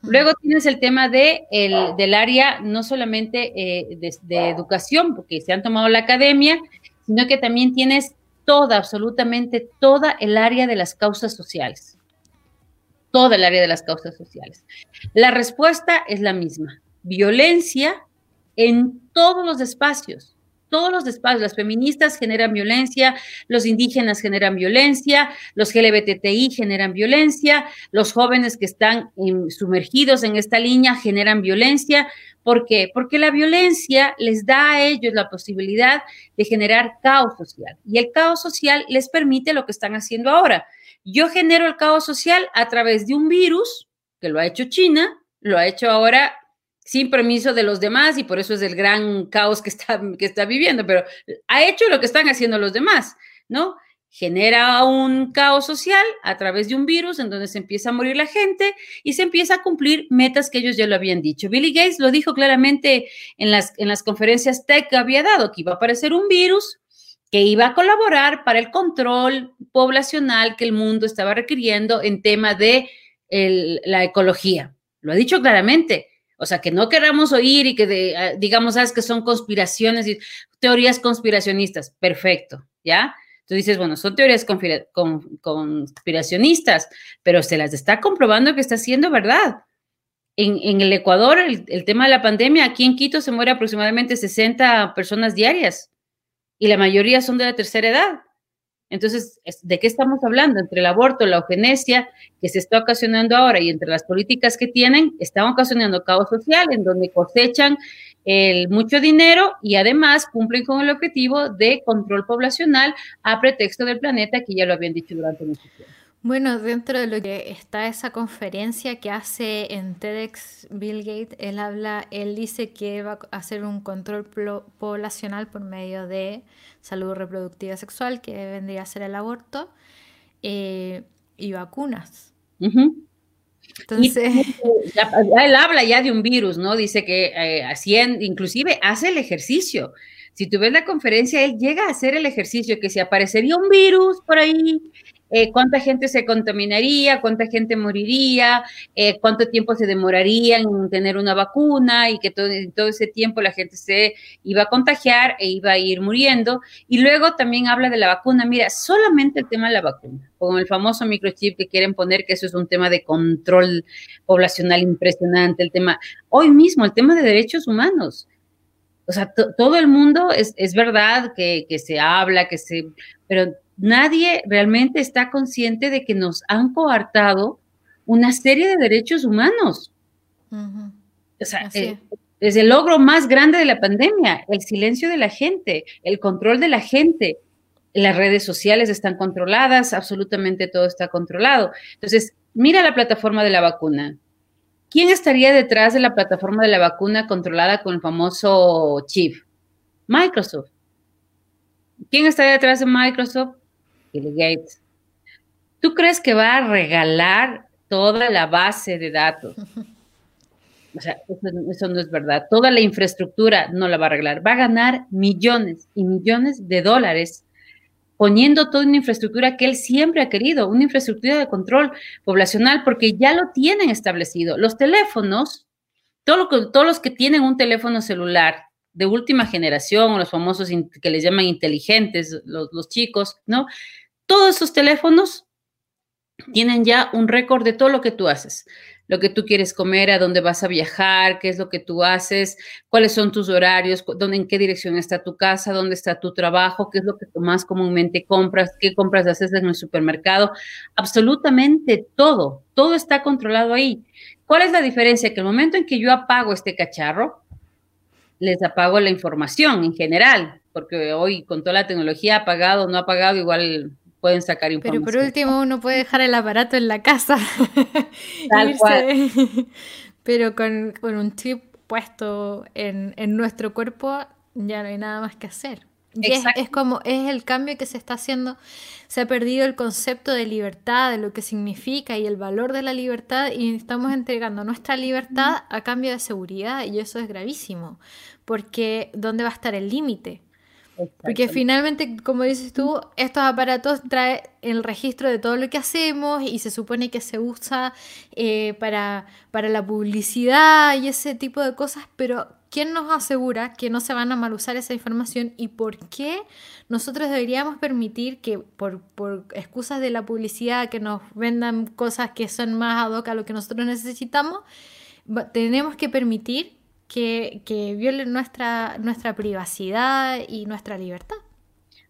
Luego tienes el tema de el, del área no solamente eh, de, educación, porque se han tomado la academia, sino que también tienes toda, absolutamente toda el área de las causas sociales. Toda el área de las causas sociales. La respuesta es la misma. Violencia en todos los espacios todos los espacios. Las feministas generan violencia, los indígenas generan violencia, los LGBTI generan violencia, los jóvenes que están sumergidos en esta línea generan violencia. ¿Por qué? Porque la violencia les da a ellos la posibilidad de generar caos social y el caos social les permite lo que están haciendo ahora. Yo genero el caos social a través de un virus que lo ha hecho China, lo ha hecho ahora sin permiso de los demás y por eso es el gran caos que está, que está viviendo, pero ha hecho lo que están haciendo los demás, ¿no? Genera un caos social a través de un virus en donde se empieza a morir la gente y se empieza a cumplir metas que ellos ya lo habían dicho. Billy Gates lo dijo claramente en las, en las conferencias tech que había dado, que iba a aparecer un virus que iba a colaborar para el control poblacional que el mundo estaba requiriendo en tema de la ecología. Lo ha dicho claramente. O sea, que no queramos oír y que ah, digamos, sabes que son conspiraciones y teorías conspiracionistas. Perfecto, ¿ya? Tú dices, bueno, son teorías conspiracionistas, pero se las está comprobando que está siendo verdad. En, el Ecuador, el, el, tema de la pandemia, aquí en Quito se muere aproximadamente 60 personas diarias y la mayoría son de la tercera edad. Entonces, ¿de qué estamos hablando? Entre el aborto, la eugenesia que se está ocasionando ahora y entre las políticas que tienen, están ocasionando caos social en donde cosechan el mucho dinero y además cumplen con el objetivo de control poblacional a pretexto del planeta, que ya lo habían dicho durante mucho tiempo. Bueno, dentro de lo que está esa conferencia que hace en TEDx Bill Gates, él habla, él dice que va a hacer un control poblacional por medio de salud reproductiva sexual, que vendría a ser el aborto, eh, y vacunas. Entonces, él habla ya de un virus, ¿no? Dice que eh, inclusive hace el ejercicio. Si tú ves la conferencia, él llega a hacer el ejercicio, que si aparecería un virus por ahí, eh, cuánta gente se contaminaría, cuánta gente moriría, eh, cuánto tiempo se demoraría en tener una vacuna y que todo, ese tiempo la gente se iba a contagiar e iba a ir muriendo. Y luego también habla de la vacuna. Mira, solamente el tema de la vacuna, con el famoso microchip que quieren poner, que eso es un tema de control poblacional impresionante, el tema, hoy mismo, el tema de derechos humanos. O sea, todo el mundo es, es verdad que, que se habla, que se, pero nadie realmente está consciente de que nos han coartado una serie de derechos humanos. O sea, eh, es el logro más grande de la pandemia, el silencio de la gente, el control de la gente. Las redes sociales están controladas, absolutamente todo está controlado. Entonces, mira la plataforma de la vacuna. ¿Quién estaría detrás de la plataforma de la vacuna controlada con el famoso chip? Microsoft. ¿Quién está detrás de Microsoft? Gates, ¿tú crees que va a regalar toda la base de datos? O sea, eso, no es verdad. Toda la infraestructura no la va a arreglar. Va a ganar millones y millones de dólares poniendo toda una infraestructura que él siempre ha querido, una infraestructura de control poblacional, porque ya lo tienen establecido. Los teléfonos, todos los que tienen un teléfono celular de última generación, los famosos que les llaman inteligentes, los, los chicos, ¿no? Todos esos teléfonos tienen ya un récord de todo lo que tú haces, lo que tú quieres comer, a dónde vas a viajar, qué es lo que tú haces, cuáles son tus horarios, dónde, en qué dirección está tu casa, dónde está tu trabajo, qué es lo que tú más comúnmente compras, qué compras haces en el supermercado. Absolutamente todo, todo está controlado ahí. ¿Cuál es la diferencia? Que el momento en que yo apago este cacharro, les apago la información en general, porque hoy con toda la tecnología apagado, no apagado, igual pueden sacar información. Pero por último uno puede dejar el aparato en la casa. [LAUGHS] Tal [LAUGHS] Pero con, un chip puesto en, nuestro cuerpo ya no hay nada más que hacer. Y es, como, es el cambio que se está haciendo. Se ha perdido el concepto de libertad, de lo que significa y el valor de la libertad y estamos entregando nuestra libertad a cambio de seguridad y eso es gravísimo. Porque ¿dónde va a estar el límite? Porque finalmente, como dices tú, estos aparatos traen el registro de todo lo que hacemos y se supone que se usa eh, para, para la publicidad y ese tipo de cosas, pero ¿quién nos asegura que no se van a mal usar esa información y por qué nosotros deberíamos permitir que por, por excusas de la publicidad que nos vendan cosas que son más ad hoc a lo que nosotros necesitamos, tenemos que permitir que, que violen nuestra, nuestra privacidad y nuestra libertad.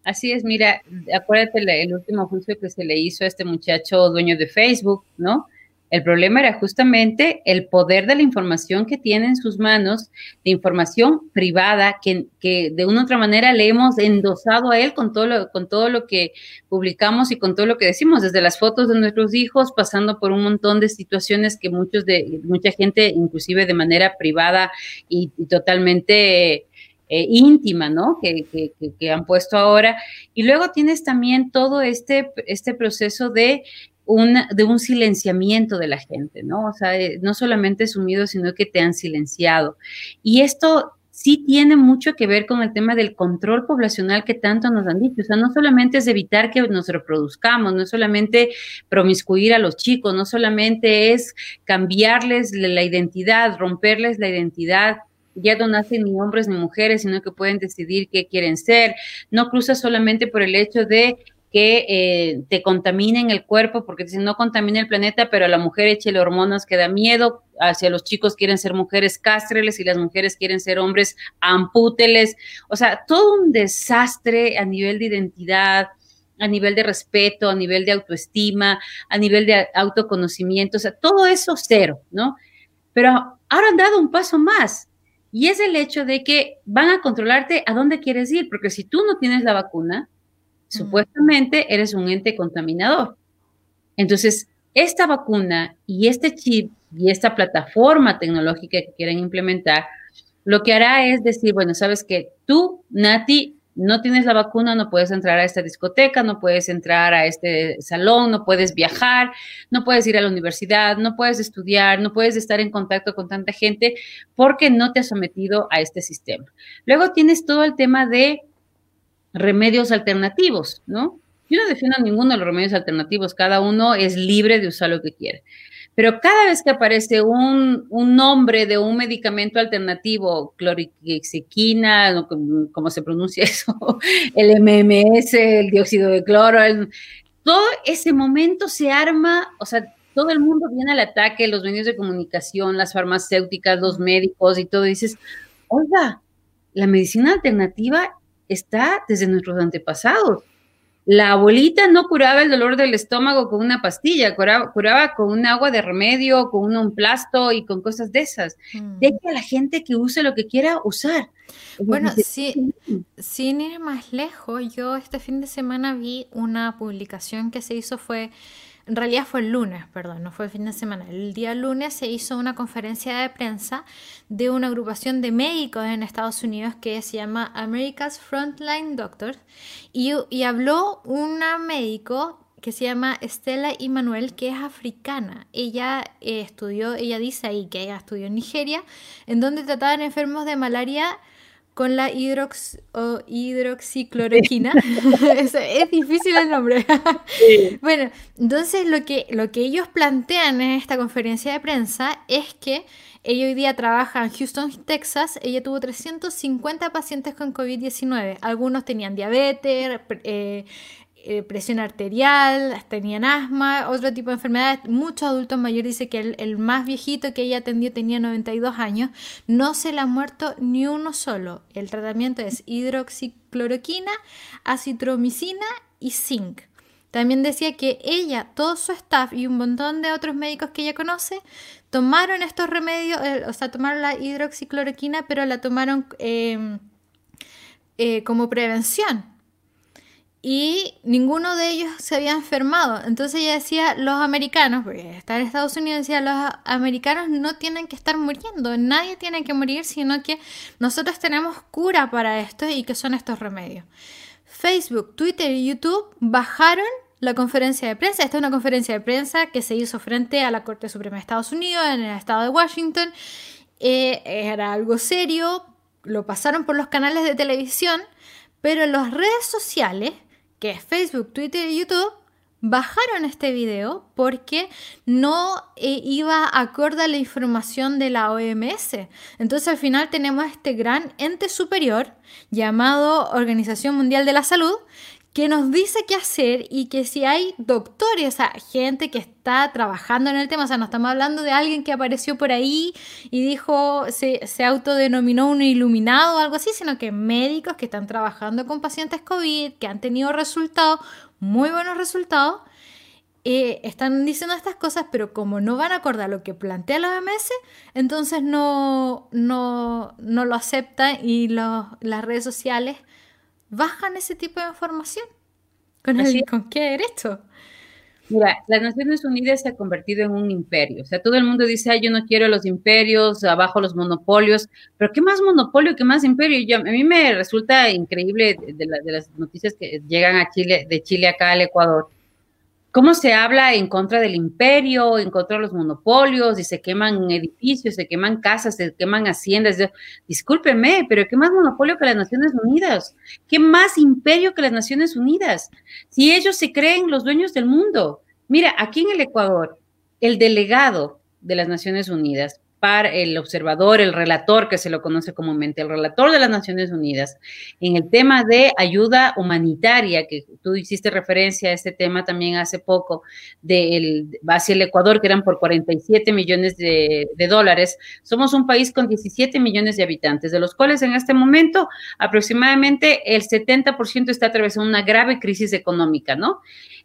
Así es, mira, acuérdate el último juicio que se le hizo a este muchacho dueño de Facebook, ¿no? El problema era justamente el poder de la información que tiene en sus manos, de información privada que, que, de una u otra manera le hemos endosado a él con todo, lo, con todo lo que publicamos y con todo lo que decimos, desde las fotos de nuestros hijos, pasando por un montón de situaciones que muchos de, mucha gente, inclusive de manera privada y, totalmente eh, íntima, ¿no? Que, que, que, han puesto ahora. Y luego tienes también todo este, este proceso de de un silenciamiento de la gente, ¿no? O sea, eh, no solamente sumido, sino que te han silenciado. Y esto sí tiene mucho que ver con el tema del control poblacional que tanto nos han dicho. O sea, no solamente es evitar que nos reproduzcamos, no es solamente promiscuir a los chicos, no solamente es cambiarles la identidad, romperles la identidad ya no nacen ni hombres ni mujeres, sino que pueden decidir qué quieren ser. No cruza solamente por el hecho de que eh, te contaminen el cuerpo, porque si no contamina el planeta, pero a la mujer échele hormonas que da miedo, hacia los chicos quieren ser mujeres castreles y las mujeres quieren ser hombres ampúteles, o sea, todo un desastre a nivel de identidad, a nivel de respeto, a nivel de autoestima, a nivel de autoconocimiento, o sea, todo eso cero, ¿no? Pero ahora han dado un paso más. Y es el hecho de que van a controlarte a dónde quieres ir, porque si tú no tienes la vacuna, supuestamente eres un ente contaminador. Entonces, esta vacuna y este chip y esta plataforma tecnológica que quieren implementar, lo que hará es decir, bueno, sabes que tú, Nati, no tienes la vacuna, no puedes entrar a esta discoteca, no puedes entrar a este salón, no puedes viajar, no puedes ir a la universidad, no puedes estudiar, no puedes estar en contacto con tanta gente porque no te has sometido a este sistema. Luego tienes todo el tema de remedios alternativos, ¿no? Yo no defiendo ninguno de los remedios alternativos, cada uno es libre de usar lo que quiere. Pero cada vez que aparece un, nombre de un medicamento alternativo, clorixequina, como se pronuncia [LAUGHS] eso, el MMS, el dióxido de cloro, todo ese momento se arma, o sea, todo el mundo viene al ataque, los medios de comunicación, las farmacéuticas, los médicos y todo, dices, oiga, la medicina alternativa está desde nuestros antepasados la abuelita no curaba el dolor del estómago con una pastilla, curaba, con un agua de remedio, con un plasto y con cosas de esas. Mm. Deje a la gente que use lo que quiera usar. Bueno, sí, sin ir más lejos, yo este fin de semana vi una publicación que se hizo fue en realidad fue el lunes, perdón, no fue el fin de semana. El día lunes se hizo una conferencia de prensa de una agrupación de médicos en Estados Unidos que se llama America's Frontline Doctors y, habló una médico que se llama Estela Immanuel, que es africana. Ella eh, estudió, ella dice ahí que ella estudió en Nigeria, en donde trataban enfermos de malaria con la hidrox o hidroxicloroquina. [LAUGHS] es, difícil el nombre. [LAUGHS] bueno, entonces lo que, lo que ellos plantean en esta conferencia de prensa es que ella hoy día trabaja en Houston, Texas. Ella tuvo 350 pacientes con COVID-19. Algunos tenían diabetes, eh, eh, presión arterial, tenían asma, otro tipo de enfermedades. Muchos adultos mayores dicen que el, más viejito que ella atendió tenía 92 años. No se le ha muerto ni uno solo. El tratamiento es hidroxicloroquina, acitromicina y zinc. También decía que ella, todo su staff y un montón de otros médicos que ella conoce tomaron estos remedios, eh, o sea, tomaron la hidroxicloroquina, pero la tomaron em, eh, como prevención y ninguno de ellos se había enfermado. Entonces ella decía, los americanos, porque está en Estados Unidos, decía, los americanos no tienen que estar muriendo, nadie tiene que morir, sino que nosotros tenemos cura para esto y que son estos remedios. Facebook, Twitter y YouTube bajaron la conferencia de prensa. Esta es una conferencia de prensa que se hizo frente a la Corte Suprema de Estados Unidos en el estado de Washington. Eh, era algo serio, lo pasaron por los canales de televisión, pero en las redes sociales que es Facebook, Twitter y YouTube, bajaron este video porque no eh, iba acorde a la información de la OMS. Entonces al final tenemos este gran ente superior llamado Organización Mundial de la Salud que nos dice qué hacer y que si hay doctores, gente que está trabajando en el tema, o sea, no estamos hablando de alguien que apareció por ahí y dijo, se, se autodenominó un iluminado o algo así, sino que médicos que están trabajando con pacientes COVID, que han tenido resultados, muy buenos resultados, eh, están diciendo estas cosas, pero como no van a acordar lo que plantea la OMS, entonces no, no, no lo aceptan y las redes sociales bajan ese tipo de información. ¿Con, el, ¿con qué derecho? Mira, las Naciones Unidas se ha convertido en un imperio. O sea, todo el mundo dice, Ay, yo no quiero los imperios, abajo los monopolios, pero ¿qué más monopolio, qué más imperio? Yo, a mí me resulta increíble de, las noticias que llegan a Chile, de Chile acá al Ecuador. Cómo se habla en contra del imperio, en contra de los monopolios, y se queman edificios, se queman casas, se queman haciendas. Discúlpeme, pero ¿qué más monopolio que las Naciones Unidas? ¿Qué más imperio que las Naciones Unidas? Si ellos se creen los dueños del mundo. Mira, aquí en el Ecuador, el delegado de las Naciones Unidas para el observador, el relator, que se lo conoce comúnmente, el relator de las Naciones Unidas, en el tema de ayuda humanitaria, que tú hiciste referencia a este tema también hace poco, de hacia el Ecuador, que eran por 47 millones de, de dólares. Somos un país con 17 millones de habitantes, de los cuales en este momento aproximadamente el 70% está atravesando una grave crisis económica, ¿no?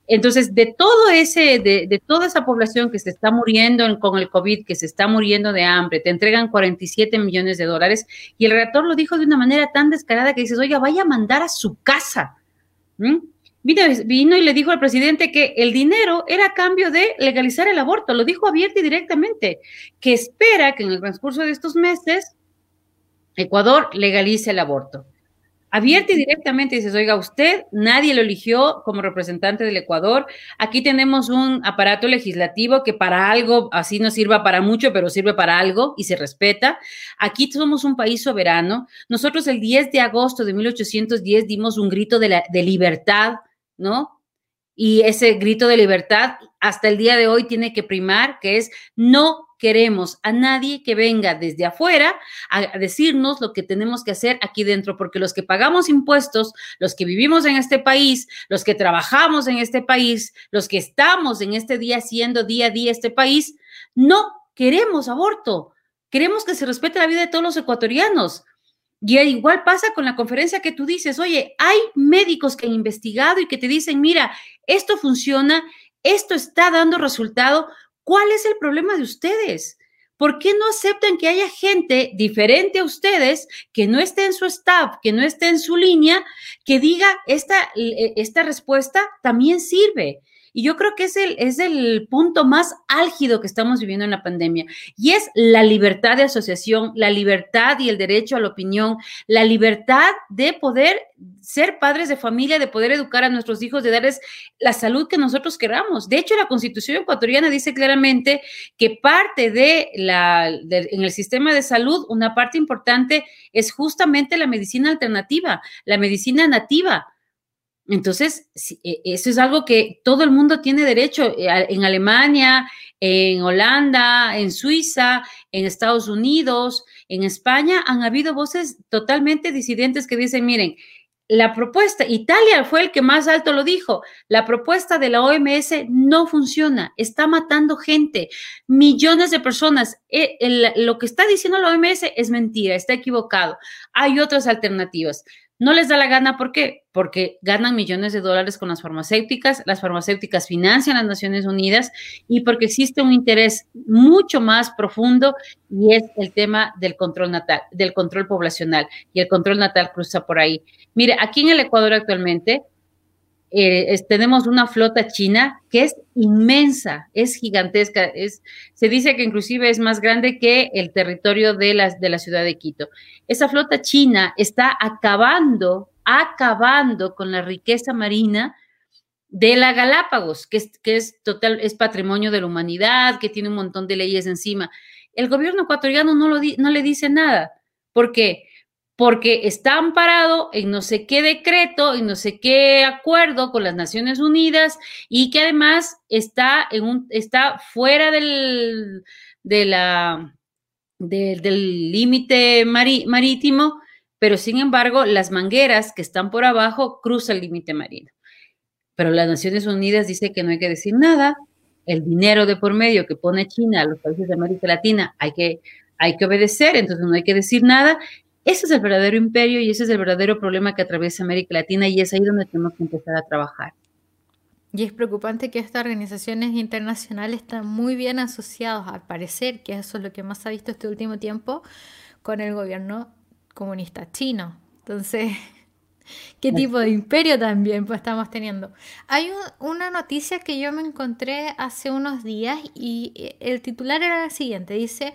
Entonces, de todo ese, de, toda esa población que se está muriendo con el COVID, que se está muriendo de hambre, te entregan 47 millones de dólares y el reactor lo dijo de una manera tan descarada que dices, oiga, vaya a mandar a su casa. Vino, vino, y le dijo al presidente que el dinero era a cambio de legalizar el aborto, lo dijo abierto y directamente, que espera que en el transcurso de estos meses Ecuador legalice el aborto abierta y directamente dices, oiga, usted nadie lo eligió como representante del Ecuador. Aquí tenemos un aparato legislativo que para algo, así no sirva para mucho, pero sirve para algo y se respeta. Aquí somos un país soberano. Nosotros el 10 de agosto de 1810 dimos un grito de, la, de libertad, ¿no? Y ese grito de libertad hasta el día de hoy tiene que primar, que es no queremos a nadie que venga desde afuera a decirnos lo que tenemos que hacer aquí dentro, porque los que pagamos impuestos, los que vivimos en este país, los que trabajamos en este país, los que estamos en este día haciendo día a día este país, no queremos aborto. Queremos que se respete la vida de todos los ecuatorianos. Y igual pasa con la conferencia que tú dices, oye, hay médicos que han investigado y que te dicen, mira, esto funciona, esto está dando resultado, ¿Cuál es el problema de ustedes? ¿Por qué no aceptan que haya gente diferente a ustedes, que no esté en su staff, que no esté en su línea, que diga esta, eh, esta respuesta también sirve? Y yo creo que es el, es el punto más álgido que estamos viviendo en la pandemia. Y es la libertad de asociación, la libertad y el derecho a la opinión, la libertad de poder ser padres de familia, de poder educar a nuestros hijos, de darles la salud que nosotros queramos. De hecho, la constitución ecuatoriana dice claramente que parte de la, en el sistema de salud, una parte importante es justamente la medicina alternativa, la medicina nativa entonces, e, eso es algo que todo el mundo tiene derecho. Eh, en Alemania, en Holanda, en Suiza, en Estados Unidos, en España, han habido voces totalmente disidentes que dicen, miren, la propuesta, Italia fue el que más alto lo dijo, la propuesta de la OMS no funciona, está matando gente, millones de personas. Eh, lo que está diciendo la OMS es mentira, está equivocado. Hay otras alternativas. No les da la gana, ¿por qué? Porque ganan millones de dólares con las farmacéuticas, las farmacéuticas financian las Naciones Unidas y porque existe un interés mucho más profundo y es el tema del control natal, del control poblacional y el control natal cruza por ahí. Mire, aquí en el Ecuador actualmente eh, tenemos una flota china que es inmensa, es gigantesca, es, se dice que inclusive es más grande que el territorio de la, de la ciudad de Quito. Esa flota china está acabando, acabando con la riqueza marina de la Galápagos, que es, que es total, es patrimonio de la humanidad, que tiene un montón de leyes encima. El gobierno ecuatoriano no, lo no le dice nada. ¿Por qué? Porque está amparado en no sé qué decreto, en no sé qué acuerdo con las Naciones Unidas y que además está, en un, está fuera del, de la, del límite marítimo, pero sin embargo las mangueras que están por abajo cruzan el límite marino. Pero las Naciones Unidas dice que no hay que decir nada, el dinero de por medio que pone China a los países de América Latina hay que, hay que obedecer, entonces no hay que decir nada ese es el verdadero imperio y ese es el verdadero problema que atraviesa América Latina y es ahí donde tenemos que empezar a trabajar. Y es preocupante que estas organizaciones internacionales están muy bien asociadas, al parecer, que eso es lo que más ha visto este último tiempo, con el gobierno comunista chino. Entonces, [LAUGHS] ¿qué tipo de imperio también pues, estamos teniendo? Hay una noticia que yo me encontré hace unos días y eh, el titular era el siguiente, dice...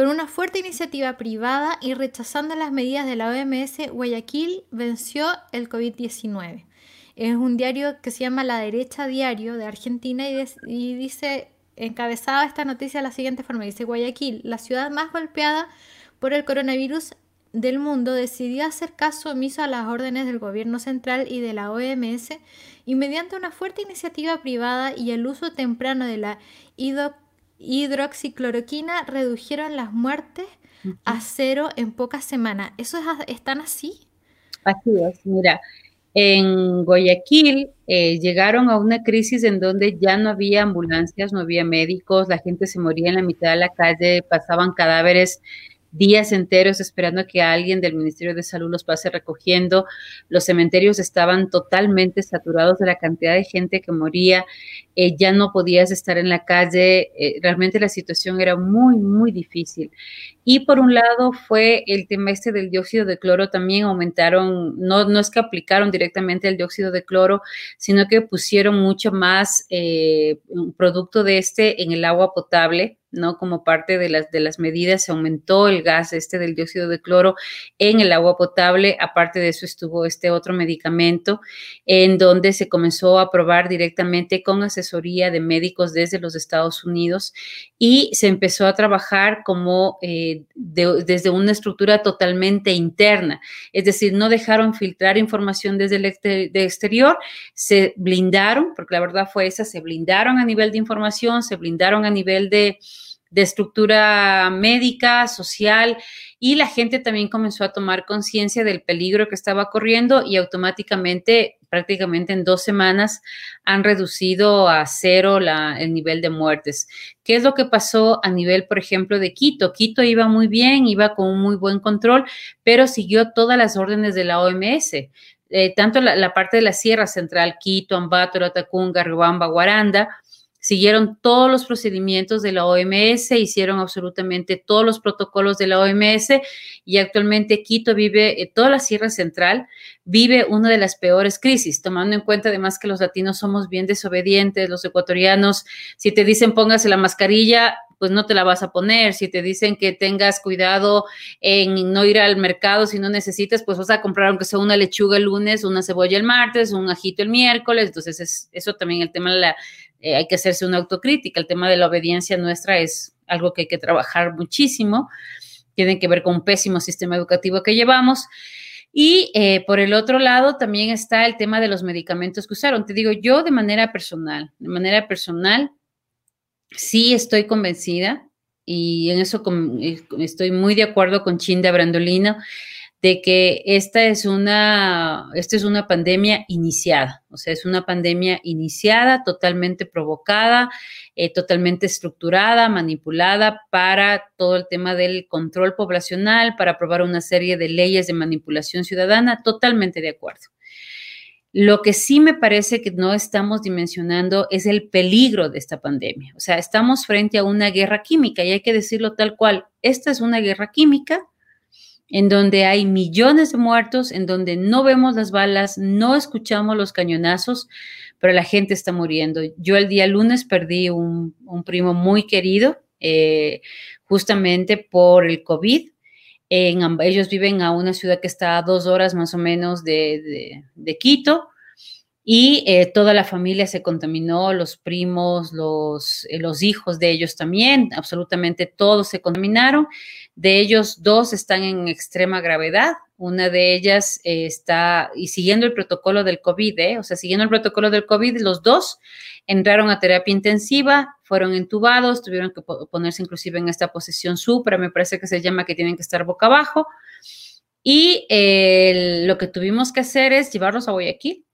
Con una fuerte iniciativa privada y rechazando las medidas de la OMS, Guayaquil venció el COVID-19. es un diario que se llama La Derecha Diario de Argentina y, dice, encabezada esta noticia de la siguiente forma, dice Guayaquil, la ciudad más golpeada por el coronavirus del mundo, decidió hacer caso omiso a las órdenes del gobierno central y de la OMS y mediante una fuerte iniciativa privada y el uso temprano de la hidroxicloroquina redujeron las muertes a cero en pocas semanas. ¿Eso es, tan así? Así es, mira, en Guayaquil eh, llegaron a una crisis en donde ya no había ambulancias, no había médicos, la gente se moría en la mitad de la calle, pasaban cadáveres días enteros esperando que alguien del Ministerio de Salud los pase recogiendo. Los cementerios estaban totalmente saturados de la cantidad de gente que moría. Eh, ya no podías estar en la calle. Eh, realmente la situación era muy, muy difícil. Y por un lado fue el tema este del dióxido de cloro, también aumentaron, no, no es que aplicaron directamente el dióxido de cloro, sino que pusieron mucho más eh, producto de este en el agua potable ¿no? Como parte de las, de las medidas, se aumentó el gas este del dióxido de cloro en el agua potable. Aparte de eso, estuvo este otro medicamento en donde se comenzó a probar directamente con asesoría de médicos desde los Estados Unidos y se empezó a trabajar como eh, desde una estructura totalmente interna. Es decir, no dejaron filtrar información desde el exterior, se blindaron, porque la verdad fue esa, se blindaron a nivel de información, se blindaron a nivel de de estructura médica, social, y la gente también comenzó a tomar conciencia del peligro que estaba corriendo y automáticamente, prácticamente en dos semanas, han reducido a cero el nivel de muertes. ¿Qué es lo que pasó a nivel, por ejemplo, de Quito? Quito iba muy bien, iba con un muy buen control, pero siguió todas las órdenes de la OMS. Eh, tanto la, parte de la Sierra Central, Quito, Ambato, Atacunga, Riobamba, Guaranda, siguieron todos los procedimientos de la OMS, hicieron absolutamente todos los protocolos de la OMS y actualmente Quito vive, eh, toda la Sierra Central vive una de las peores crisis, tomando en cuenta además que los latinos somos bien desobedientes, los ecuatorianos, si te dicen póngase la mascarilla, pues no te la vas a poner. Si te dicen que tengas cuidado en no ir al mercado si no necesitas, pues vas a comprar aunque sea una lechuga el lunes, una cebolla el martes, un ajito el miércoles. Entonces, es, eso también el tema de la, eh, hay que hacerse una autocrítica. El tema de la obediencia nuestra es algo que hay que trabajar muchísimo. Tiene que ver con un pésimo sistema educativo que llevamos. Y eh, por el otro lado también está el tema de los medicamentos que usaron. Te digo, yo de manera personal, de manera personal, sí estoy convencida y en eso eh, estoy muy de acuerdo con Chinda Brandolino de que esta es una, esta es una pandemia iniciada, o sea, es una pandemia iniciada, totalmente provocada, eh, totalmente estructurada, manipulada para todo el tema del control poblacional, para aprobar una serie de leyes de manipulación ciudadana, totalmente de acuerdo. Lo que sí me parece que no estamos dimensionando es el peligro de esta pandemia. O sea, estamos frente a una guerra química y hay que decirlo tal cual. Esta es una guerra química en donde hay millones de muertos, en donde no vemos las balas, no escuchamos los cañonazos, pero la gente está muriendo. Yo el día lunes perdí un, primo muy querido, eh, justamente por el COVID. Ellos viven a una ciudad que está a dos horas más o menos de, Quito y eh, toda la familia se contaminó, los primos, los, eh, los hijos de ellos también, absolutamente todos se contaminaron de ellos, dos están en extrema gravedad. Una de ellas eh, está, y siguiendo el protocolo del COVID, o sea, siguiendo el protocolo del COVID, los dos entraron a terapia intensiva, fueron entubados, tuvieron que ponerse inclusive en esta posición supra, me parece que se llama que tienen que estar boca abajo. Y lo que tuvimos que hacer es llevarlos a Guayaquil,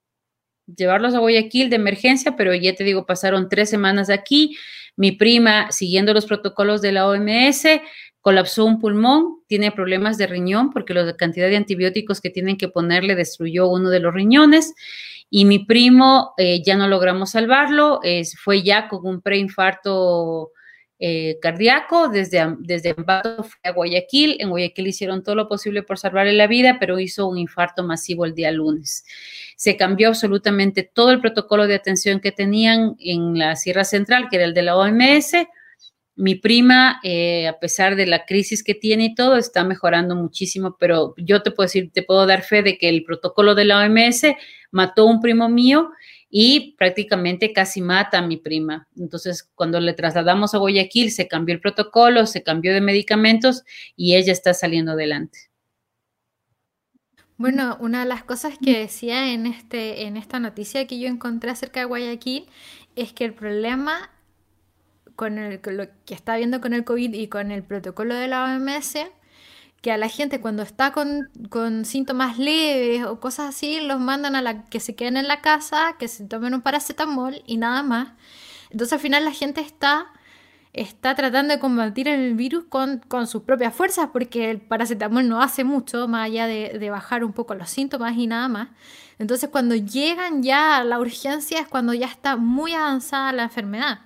llevarlos a Guayaquil de emergencia, pero ya te digo, pasaron tres semanas aquí. Mi prima, siguiendo los protocolos de la OMS, colapsó un pulmón, tiene problemas de riñón porque la cantidad de antibióticos que tienen que ponerle destruyó uno de los riñones. Y mi primo eh, ya no logramos salvarlo, fue ya con un preinfarto eh, cardíaco desde, desde Ambato fue a Guayaquil. En Guayaquil hicieron todo lo posible por salvarle la vida, pero hizo un infarto masivo el día lunes. Se cambió absolutamente todo el protocolo de atención que tenían en la Sierra Central, que era el de la OMS mi prima, eh, a pesar de la crisis que tiene y todo, está mejorando muchísimo, pero yo te puedo decir, te puedo dar fe de que el protocolo de la OMS mató a un primo mío y prácticamente casi mata a mi prima. Entonces, cuando le trasladamos a Guayaquil, se cambió el protocolo, se cambió de medicamentos y ella está saliendo adelante. Bueno, una de las cosas que decía en, este, en esta noticia que yo encontré acerca de Guayaquil es que el problema con, el, lo que está viendo con el COVID y con el protocolo de la OMS, que a la gente cuando está con, con, síntomas leves o cosas así, los mandan a la que se queden en la casa, que se tomen un paracetamol y nada más. Entonces al final la gente está está tratando de combatir el virus con, sus propias fuerzas, porque el paracetamol no hace mucho, más allá de, bajar un poco los síntomas y nada más. Entonces, cuando llegan ya a la urgencia es cuando ya está muy avanzada la enfermedad.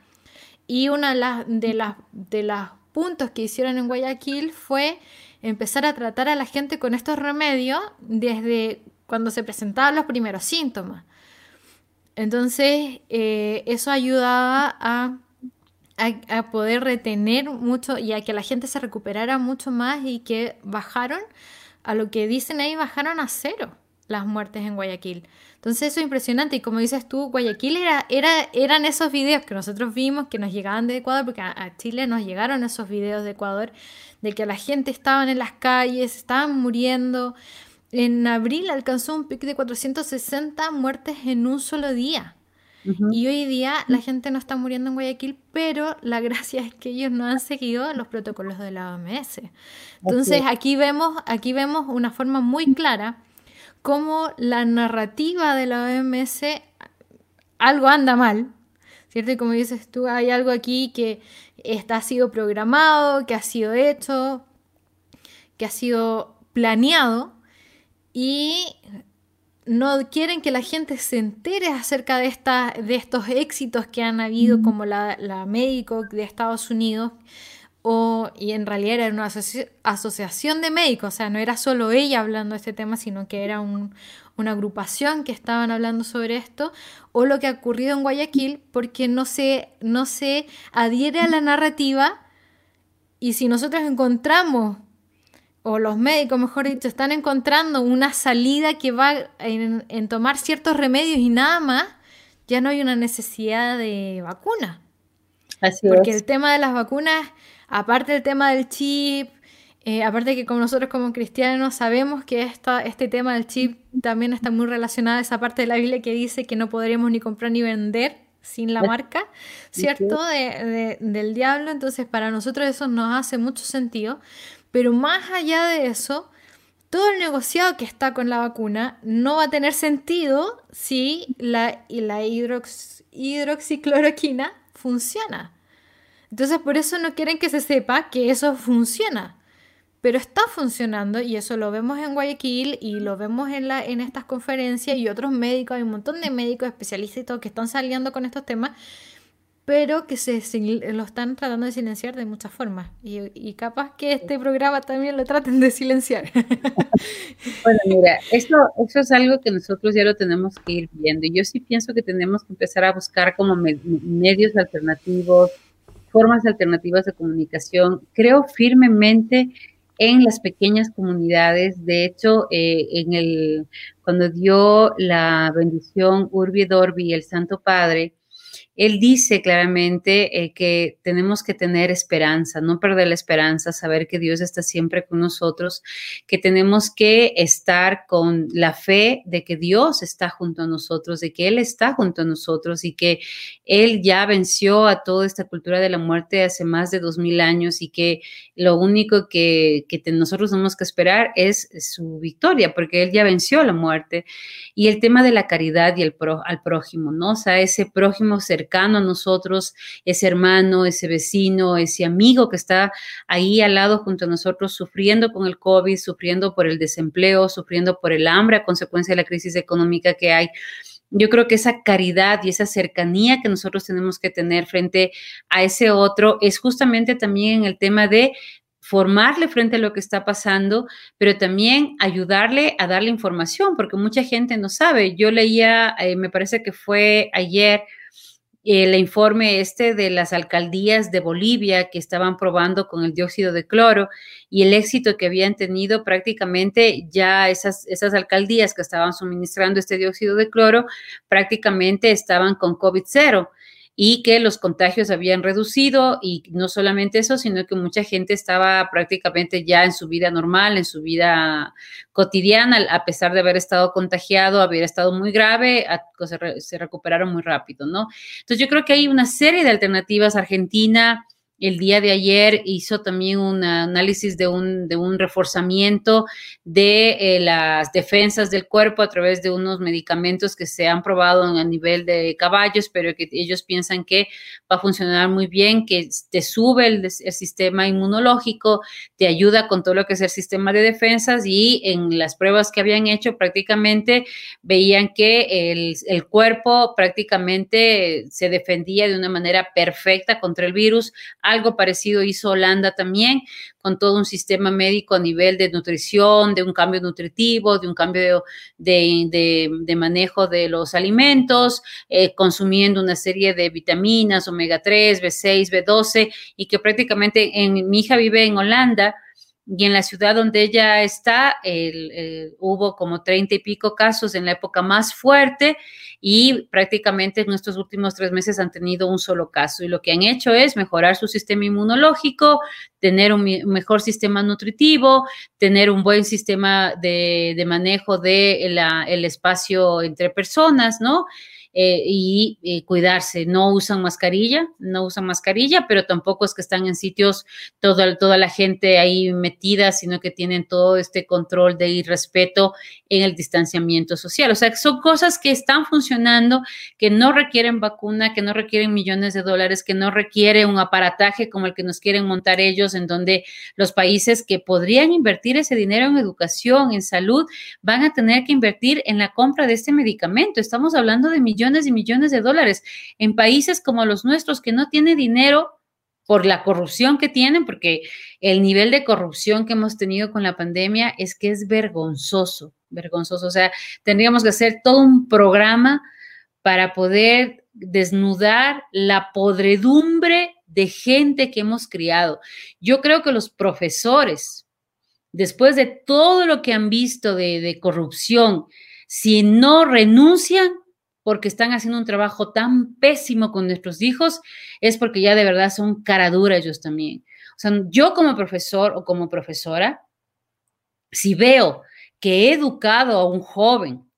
Y uno de las, de las, de los puntos que hicieron en Guayaquil fue empezar a tratar a la gente con estos remedios desde cuando se presentaban los primeros síntomas. Entonces, eh, eso ayudaba a a, poder retener mucho y a que la gente se recuperara mucho más y que bajaron, a lo que dicen ahí, bajaron a cero las muertes en Guayaquil. Entonces eso es impresionante y como dices tú, Guayaquil era, era, eran esos videos que nosotros vimos que nos llegaban de Ecuador, porque a, Chile nos llegaron esos videos de Ecuador, de que la gente estaba en las calles, estaban muriendo. En abril alcanzó un pico de 460 muertes en un solo día. Y hoy día la gente no está muriendo en Guayaquil, pero la [LAUGHS] gracia es que ellos no han seguido los protocolos de la OMS. Entonces aquí vemos, aquí vemos una forma muy clara cómo la narrativa de la OMS algo anda mal, ¿cierto? Y como dices tú, hay algo aquí que está, ha sido programado, que ha sido hecho, que ha sido planeado y no quieren que la gente se entere acerca de, esta, de estos éxitos que han habido, como la, médico de Estados Unidos, o, y en realidad era una asociación de médicos, o sea, no era solo ella hablando de este tema, sino que era una agrupación que estaban hablando sobre esto, o lo que ha ocurrido en Guayaquil, porque no se, no se adhiere a la narrativa, y si nosotros encontramos o los médicos, mejor dicho, están encontrando una salida que va en, tomar ciertos remedios y nada más, ya no hay una necesidad de vacuna. Así Porque el tema de las vacunas, aparte del tema del chip, eh, aparte que como nosotros como cristianos sabemos que esta, este tema del chip también está muy relacionado a esa parte de la Biblia que dice que no podríamos ni comprar ni vender sin la marca, ¿cierto? del diablo. Entonces para nosotros eso nos hace mucho sentido. Pero más allá de eso, todo el negociado que está con la vacuna no va a tener sentido si la, la hidroxicloroquina funciona. Entonces por eso no quieren que se sepa que eso funciona. Pero está funcionando y eso lo vemos en Guayaquil y lo vemos en, la, en estas conferencias y otros médicos, hay un montón de médicos especialistas y todo que están saliendo con estos temas pero que se, lo están tratando de silenciar de muchas formas. Y, capaz que este programa también lo traten de silenciar. [LAUGHS] bueno, mira, eso, eso es algo que nosotros ya lo tenemos que ir viendo. Yo sí pienso que tenemos que empezar a buscar como medios alternativos, formas alternativas de comunicación. Creo firmemente en las pequeñas comunidades. De hecho, eh, en el, cuando dio la bendición Urbi Dorbi, el Santo Padre, él dice claramente eh, que tenemos que tener esperanza, no perder la esperanza, saber que Dios está siempre con nosotros, que tenemos que estar con la fe de que Dios está junto a nosotros, de que Él está junto a nosotros y que Él ya venció a toda esta cultura de la muerte hace más de dos mil años y que lo único que, nosotros tenemos que esperar es su victoria, porque Él ya venció a la muerte. Y el tema de la caridad y el al prójimo, ¿no? O sea, ese prójimo cercano a nosotros, ese hermano, ese vecino, ese amigo que está ahí al lado junto a nosotros sufriendo con el COVID, sufriendo por el desempleo, sufriendo por el hambre a consecuencia de la crisis económica que hay. Yo creo que esa caridad y esa cercanía que nosotros tenemos que tener frente a ese otro es justamente también en el tema de formarle frente a lo que está pasando, pero también ayudarle a darle información, porque mucha gente no sabe. Yo leía, eh, me parece que fue ayer, el informe este de las alcaldías de Bolivia que estaban probando con el dióxido de cloro y el éxito que habían tenido prácticamente ya esas, esas alcaldías que estaban suministrando este dióxido de cloro prácticamente estaban con COVID-0 y que los contagios habían reducido y no solamente eso, sino que mucha gente estaba prácticamente ya en su vida normal, en su vida cotidiana, a pesar de haber estado contagiado, haber estado muy grave, se recuperaron muy rápido, ¿no? Entonces yo creo que hay una serie de alternativas. Argentina el día de ayer hizo también un análisis de un, de un reforzamiento de eh, las defensas del cuerpo a través de unos medicamentos que se han probado a nivel de caballos, pero que ellos piensan que va a funcionar muy bien, que te sube el, sistema inmunológico, te ayuda con todo lo que es el sistema de defensas y en las pruebas que habían hecho prácticamente veían que el, el cuerpo prácticamente se defendía de una manera perfecta contra el virus algo parecido hizo Holanda también, con todo un sistema médico a nivel de nutrición, de un cambio nutritivo, de un cambio de, manejo de los alimentos, eh, consumiendo una serie de vitaminas, omega 3, B6, B12, y que prácticamente en, mi hija vive en Holanda y en la ciudad donde ella está hubo como treinta y pico casos en la época más fuerte y prácticamente en estos últimos tres meses han tenido un solo caso y lo que han hecho es mejorar su sistema inmunológico, tener un mejor sistema nutritivo, tener un buen sistema de, manejo del de espacio entre personas, ¿no? Eh, y eh, cuidarse. No usan mascarilla, no usan mascarilla, pero tampoco es que están en sitios toda, toda la gente ahí metida, sino que tienen todo este control de irrespeto en el distanciamiento social. O sea, son cosas que están funcionando, que no requieren vacuna, que no requieren millones de dólares, que no requiere un aparataje como el que nos quieren montar ellos, en donde los países que podrían invertir ese dinero en educación, en salud, van a tener que invertir en la compra de este medicamento. Estamos hablando de millones millones y millones de dólares en países como los nuestros que no tienen dinero por la corrupción que tienen, porque el nivel de corrupción que hemos tenido con la pandemia es que es vergonzoso, vergonzoso. O sea, tendríamos que hacer todo un programa para poder desnudar la podredumbre de gente que hemos criado. Yo creo que los profesores, después de todo lo que han visto de, de corrupción, si no renuncian, porque están haciendo un trabajo tan pésimo con nuestros hijos, es porque ya de verdad son cara dura ellos también. O sea, yo como profesor o como profesora, si veo que he educado a un joven,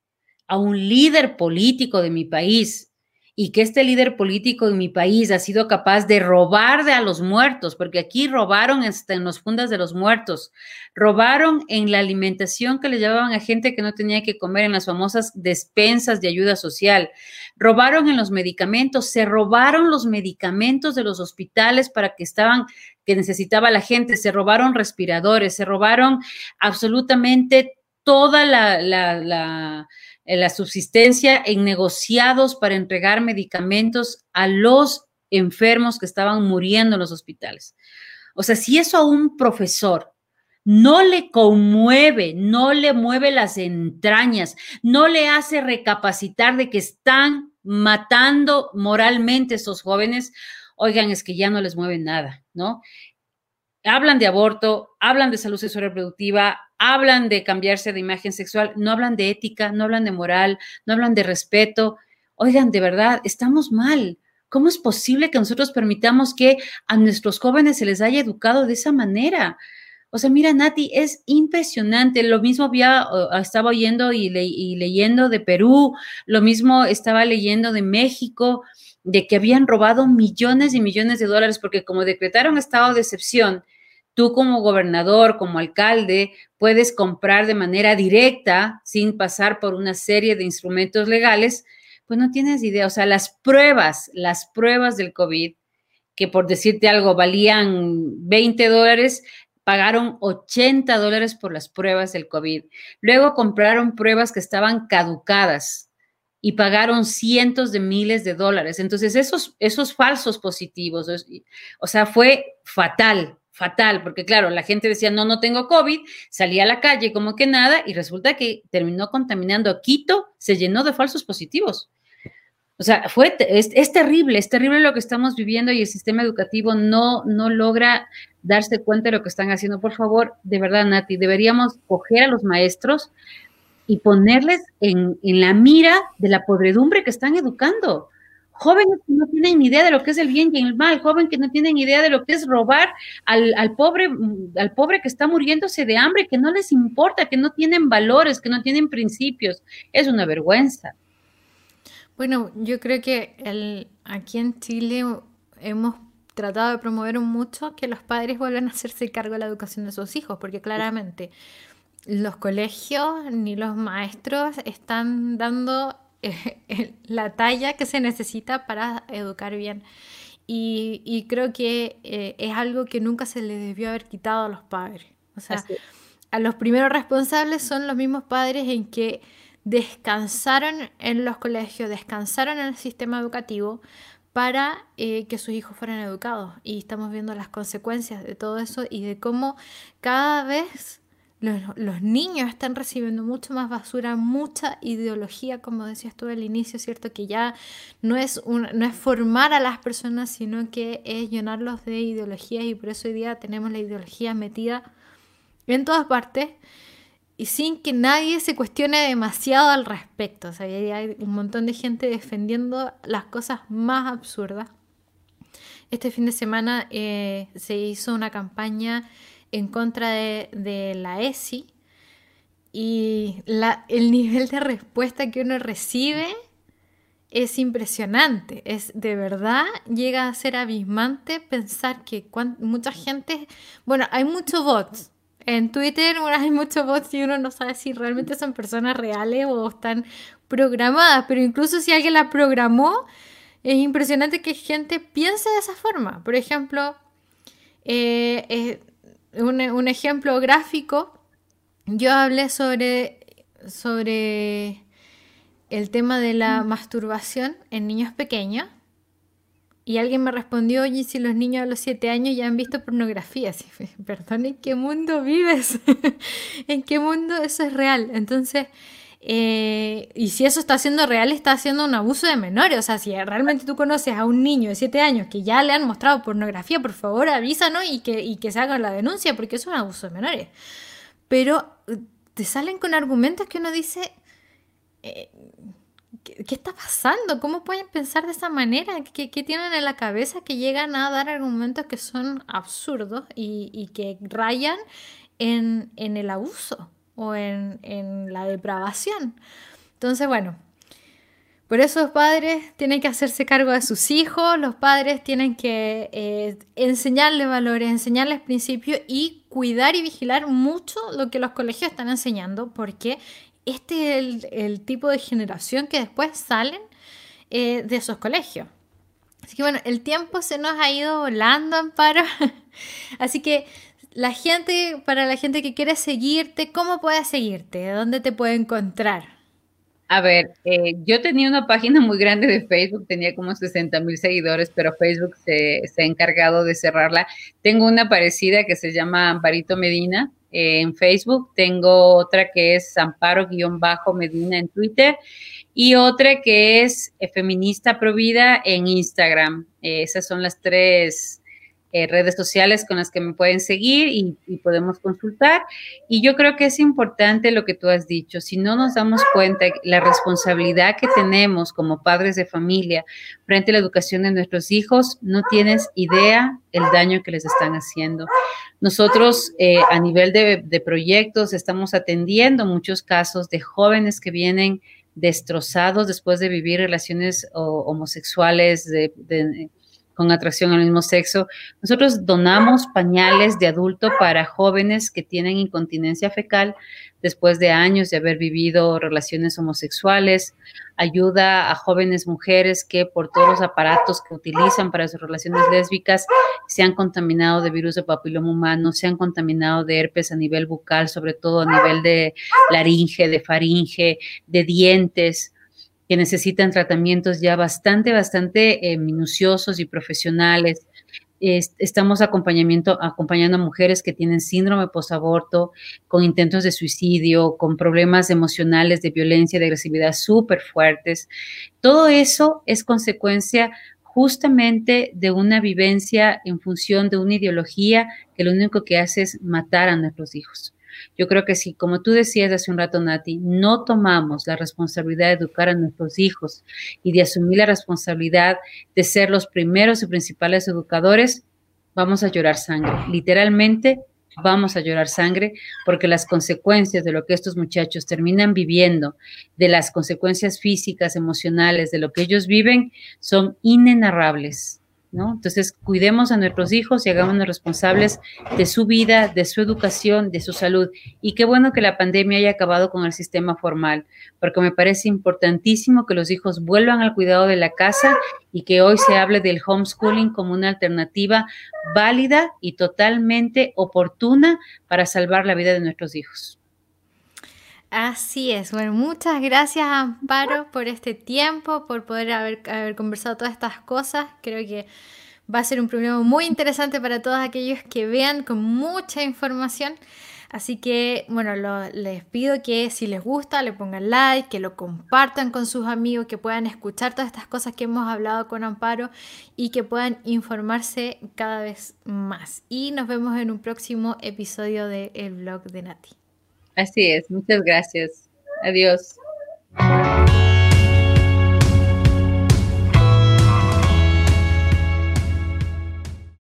a un líder político de mi país, y que este líder político en mi país ha sido capaz de robar de a los muertos, porque aquí robaron en los fundas de los muertos, robaron en la alimentación que le llevaban a gente que no tenía que comer en las famosas despensas de ayuda social, robaron en los medicamentos, se robaron los medicamentos de los hospitales para que estaban que necesitaba la gente, se robaron respiradores, se robaron absolutamente toda la la subsistencia en negociados para entregar medicamentos a los enfermos que estaban muriendo en los hospitales. O sea, si eso a un profesor no le conmueve, no le mueve las entrañas, no le hace recapacitar de que están matando moralmente a esos jóvenes, oigan, es que ya no les mueve nada, ¿no? Hablan de aborto, hablan de salud sexual reproductiva, hablan de cambiarse de imagen sexual, no hablan de ética, no hablan de moral, no hablan de respeto. Oigan, de verdad, estamos mal. ¿Cómo es posible que nosotros permitamos que a nuestros jóvenes se les haya educado de esa manera? O sea, mira, Nati, es impresionante. Lo mismo había, estaba oyendo y, y leyendo de Perú, lo mismo estaba leyendo de México, de que habían robado millones y millones de dólares, porque como decretaron estado de excepción, Tú como gobernador, como alcalde, puedes comprar de manera directa, sin pasar por una serie de instrumentos legales, pues no tienes idea. O sea, las pruebas, las pruebas del COVID, que por decirte algo valían 20 dólares, pagaron 80 dólares por las pruebas del COVID. Luego compraron pruebas que estaban caducadas y pagaron cientos de miles de dólares. Entonces, esos, esos falsos positivos, o sea, fue fatal, fatal, porque claro, la gente decía, no, no tengo COVID, salía a la calle como que nada y resulta que terminó contaminando a Quito, se llenó de falsos positivos. O sea, fue, es, terrible, es terrible lo que estamos viviendo y el sistema educativo no, no logra darse cuenta de lo que están haciendo. Por favor, de verdad, Nati, deberíamos coger a los maestros y ponerles en, en la mira de la podredumbre que están educando jóvenes que no tienen ni idea de lo que es el bien y el mal, jóvenes que no tienen idea de lo que es robar al, al, pobre, al pobre que está muriéndose de hambre, que no les importa, que no tienen valores, que no tienen principios. Es una vergüenza. Bueno, yo creo que el, aquí en Chile hemos tratado de promover mucho que los padres vuelvan a hacerse cargo de la educación de sus hijos, porque claramente los colegios ni los maestros están dando [LAUGHS] la talla que se necesita para educar bien. Y, creo que eh, es algo que nunca se le debió haber quitado a los padres. O sea, a los primeros responsables son los mismos padres en que descansaron en los colegios, descansaron en el sistema educativo para eh, que sus hijos fueran educados. Y estamos viendo las consecuencias de todo eso y de cómo cada vez los, niños están recibiendo mucho más basura, mucha ideología, como decías tú al inicio, ¿cierto? Que ya no es, no es formar a las personas, sino que es llenarlos de ideologías y por eso hoy día tenemos la ideología metida en todas partes y sin que nadie se cuestione demasiado al respecto. O sea, hay un montón de gente defendiendo las cosas más absurdas. Este fin de semana eh, se hizo una campaña en contra de, la ESI y el nivel de respuesta que uno recibe es impresionante. Es de verdad, llega a ser abismante pensar que mucha gente, bueno, hay muchos bots. En Twitter hay muchos bots y uno no sabe si realmente son personas reales o están programadas, pero incluso si alguien la programó, es impresionante que gente piense de esa forma. Por ejemplo, eh, eh, un, ejemplo gráfico, yo hablé sobre, sobre el tema de la masturbación en niños pequeños y alguien me respondió, oye, si los niños a los 7 años ya han visto pornografía, [LAUGHS] perdón, ¿en qué mundo vives? [LAUGHS] ¿En qué mundo eso es real? Entonces, eh, y si eso está siendo real, está haciendo un abuso de menores. O sea, si realmente tú conoces a un niño de 7 años que ya le han mostrado pornografía, por favor avísanos y que, y que se haga la denuncia, porque es un abuso de menores. Pero eh, te salen con argumentos que uno dice, eh, ¿qué, está pasando? ¿Cómo pueden pensar de esa manera? ¿Qué, tienen en la cabeza que llegan a dar argumentos que son absurdos y, que rayan en el abuso? O en, la depravación. Entonces, bueno, por eso los padres tienen que hacerse cargo de sus hijos, los padres tienen que eh, enseñarles valores, enseñarles principios y cuidar y vigilar mucho lo que los colegios están enseñando, porque este es el, tipo de generación que después salen eh, de esos colegios. Así que bueno, el tiempo se nos ha ido volando, Amparo. [LAUGHS] Así que la gente, para la gente que quiere seguirte, ¿cómo puede seguirte? ¿Dónde te puede encontrar? A ver, eh, yo tenía una página muy grande de Facebook, tenía como 60 mil seguidores, pero Facebook se, ha encargado de cerrarla. Tengo una parecida que se llama Amparito Medina eh, en Facebook, tengo otra que es Amparo-Medina en Twitter y otra que es eh, Feminista Provida en Instagram. esas son las tres eh, redes sociales con las que me pueden seguir y, podemos consultar. Y yo creo que es importante lo que tú has dicho. Si no nos damos cuenta la responsabilidad que tenemos como padres de familia frente a la educación de nuestros hijos, no tienes idea el daño que les están haciendo. Nosotros eh, a nivel de, proyectos estamos atendiendo muchos casos de jóvenes que vienen destrozados después de vivir relaciones homosexuales, con atracción al mismo sexo. Nosotros donamos pañales de adulto para jóvenes que tienen incontinencia fecal después de años de haber vivido relaciones homosexuales. Ayuda a jóvenes mujeres que por todos los aparatos que utilizan para sus relaciones lésbicas se han contaminado de virus de papiloma humano, se han contaminado de herpes a nivel bucal, sobre todo a nivel de laringe, de faringe, de dientes que necesitan tratamientos ya bastante, bastante eh, minuciosos y profesionales. estamos acompañamiento, acompañando a mujeres que tienen síndrome posaborto, con intentos de suicidio, con problemas emocionales de violencia, de agresividad súper fuertes. Todo eso es consecuencia justamente de una vivencia en función de una ideología que lo único que hace es matar a nuestros hijos. Yo creo que si, como tú decías hace un rato, Nati, no tomamos la responsabilidad de educar a nuestros hijos y de asumir la responsabilidad de ser los primeros y principales educadores, vamos a llorar sangre. Literalmente vamos a llorar sangre porque las consecuencias de lo que estos muchachos terminan viviendo, de las consecuencias físicas, emocionales, de lo que ellos viven, son inenarrables. Entonces, cuidemos a nuestros hijos y hagámonos responsables de su vida, de su educación, de su salud. Y qué bueno que la pandemia haya acabado con el sistema formal, porque me parece importantísimo que los hijos vuelvan al cuidado de la casa y que hoy se hable del homeschooling como una alternativa válida y totalmente oportuna para salvar la vida de nuestros hijos. Así es. Bueno, muchas gracias Amparo por este tiempo, por poder haber, haber, conversado todas estas cosas. Creo que va a ser un programa muy interesante para todos aquellos que vean con mucha información. Así que, bueno, les pido que si les gusta le pongan like, que lo compartan con sus amigos, que puedan escuchar todas estas cosas que hemos hablado con Amparo y que puedan informarse cada vez más. Y nos vemos en un próximo episodio del el blog de Nati. Así es, muchas gracias. Adiós.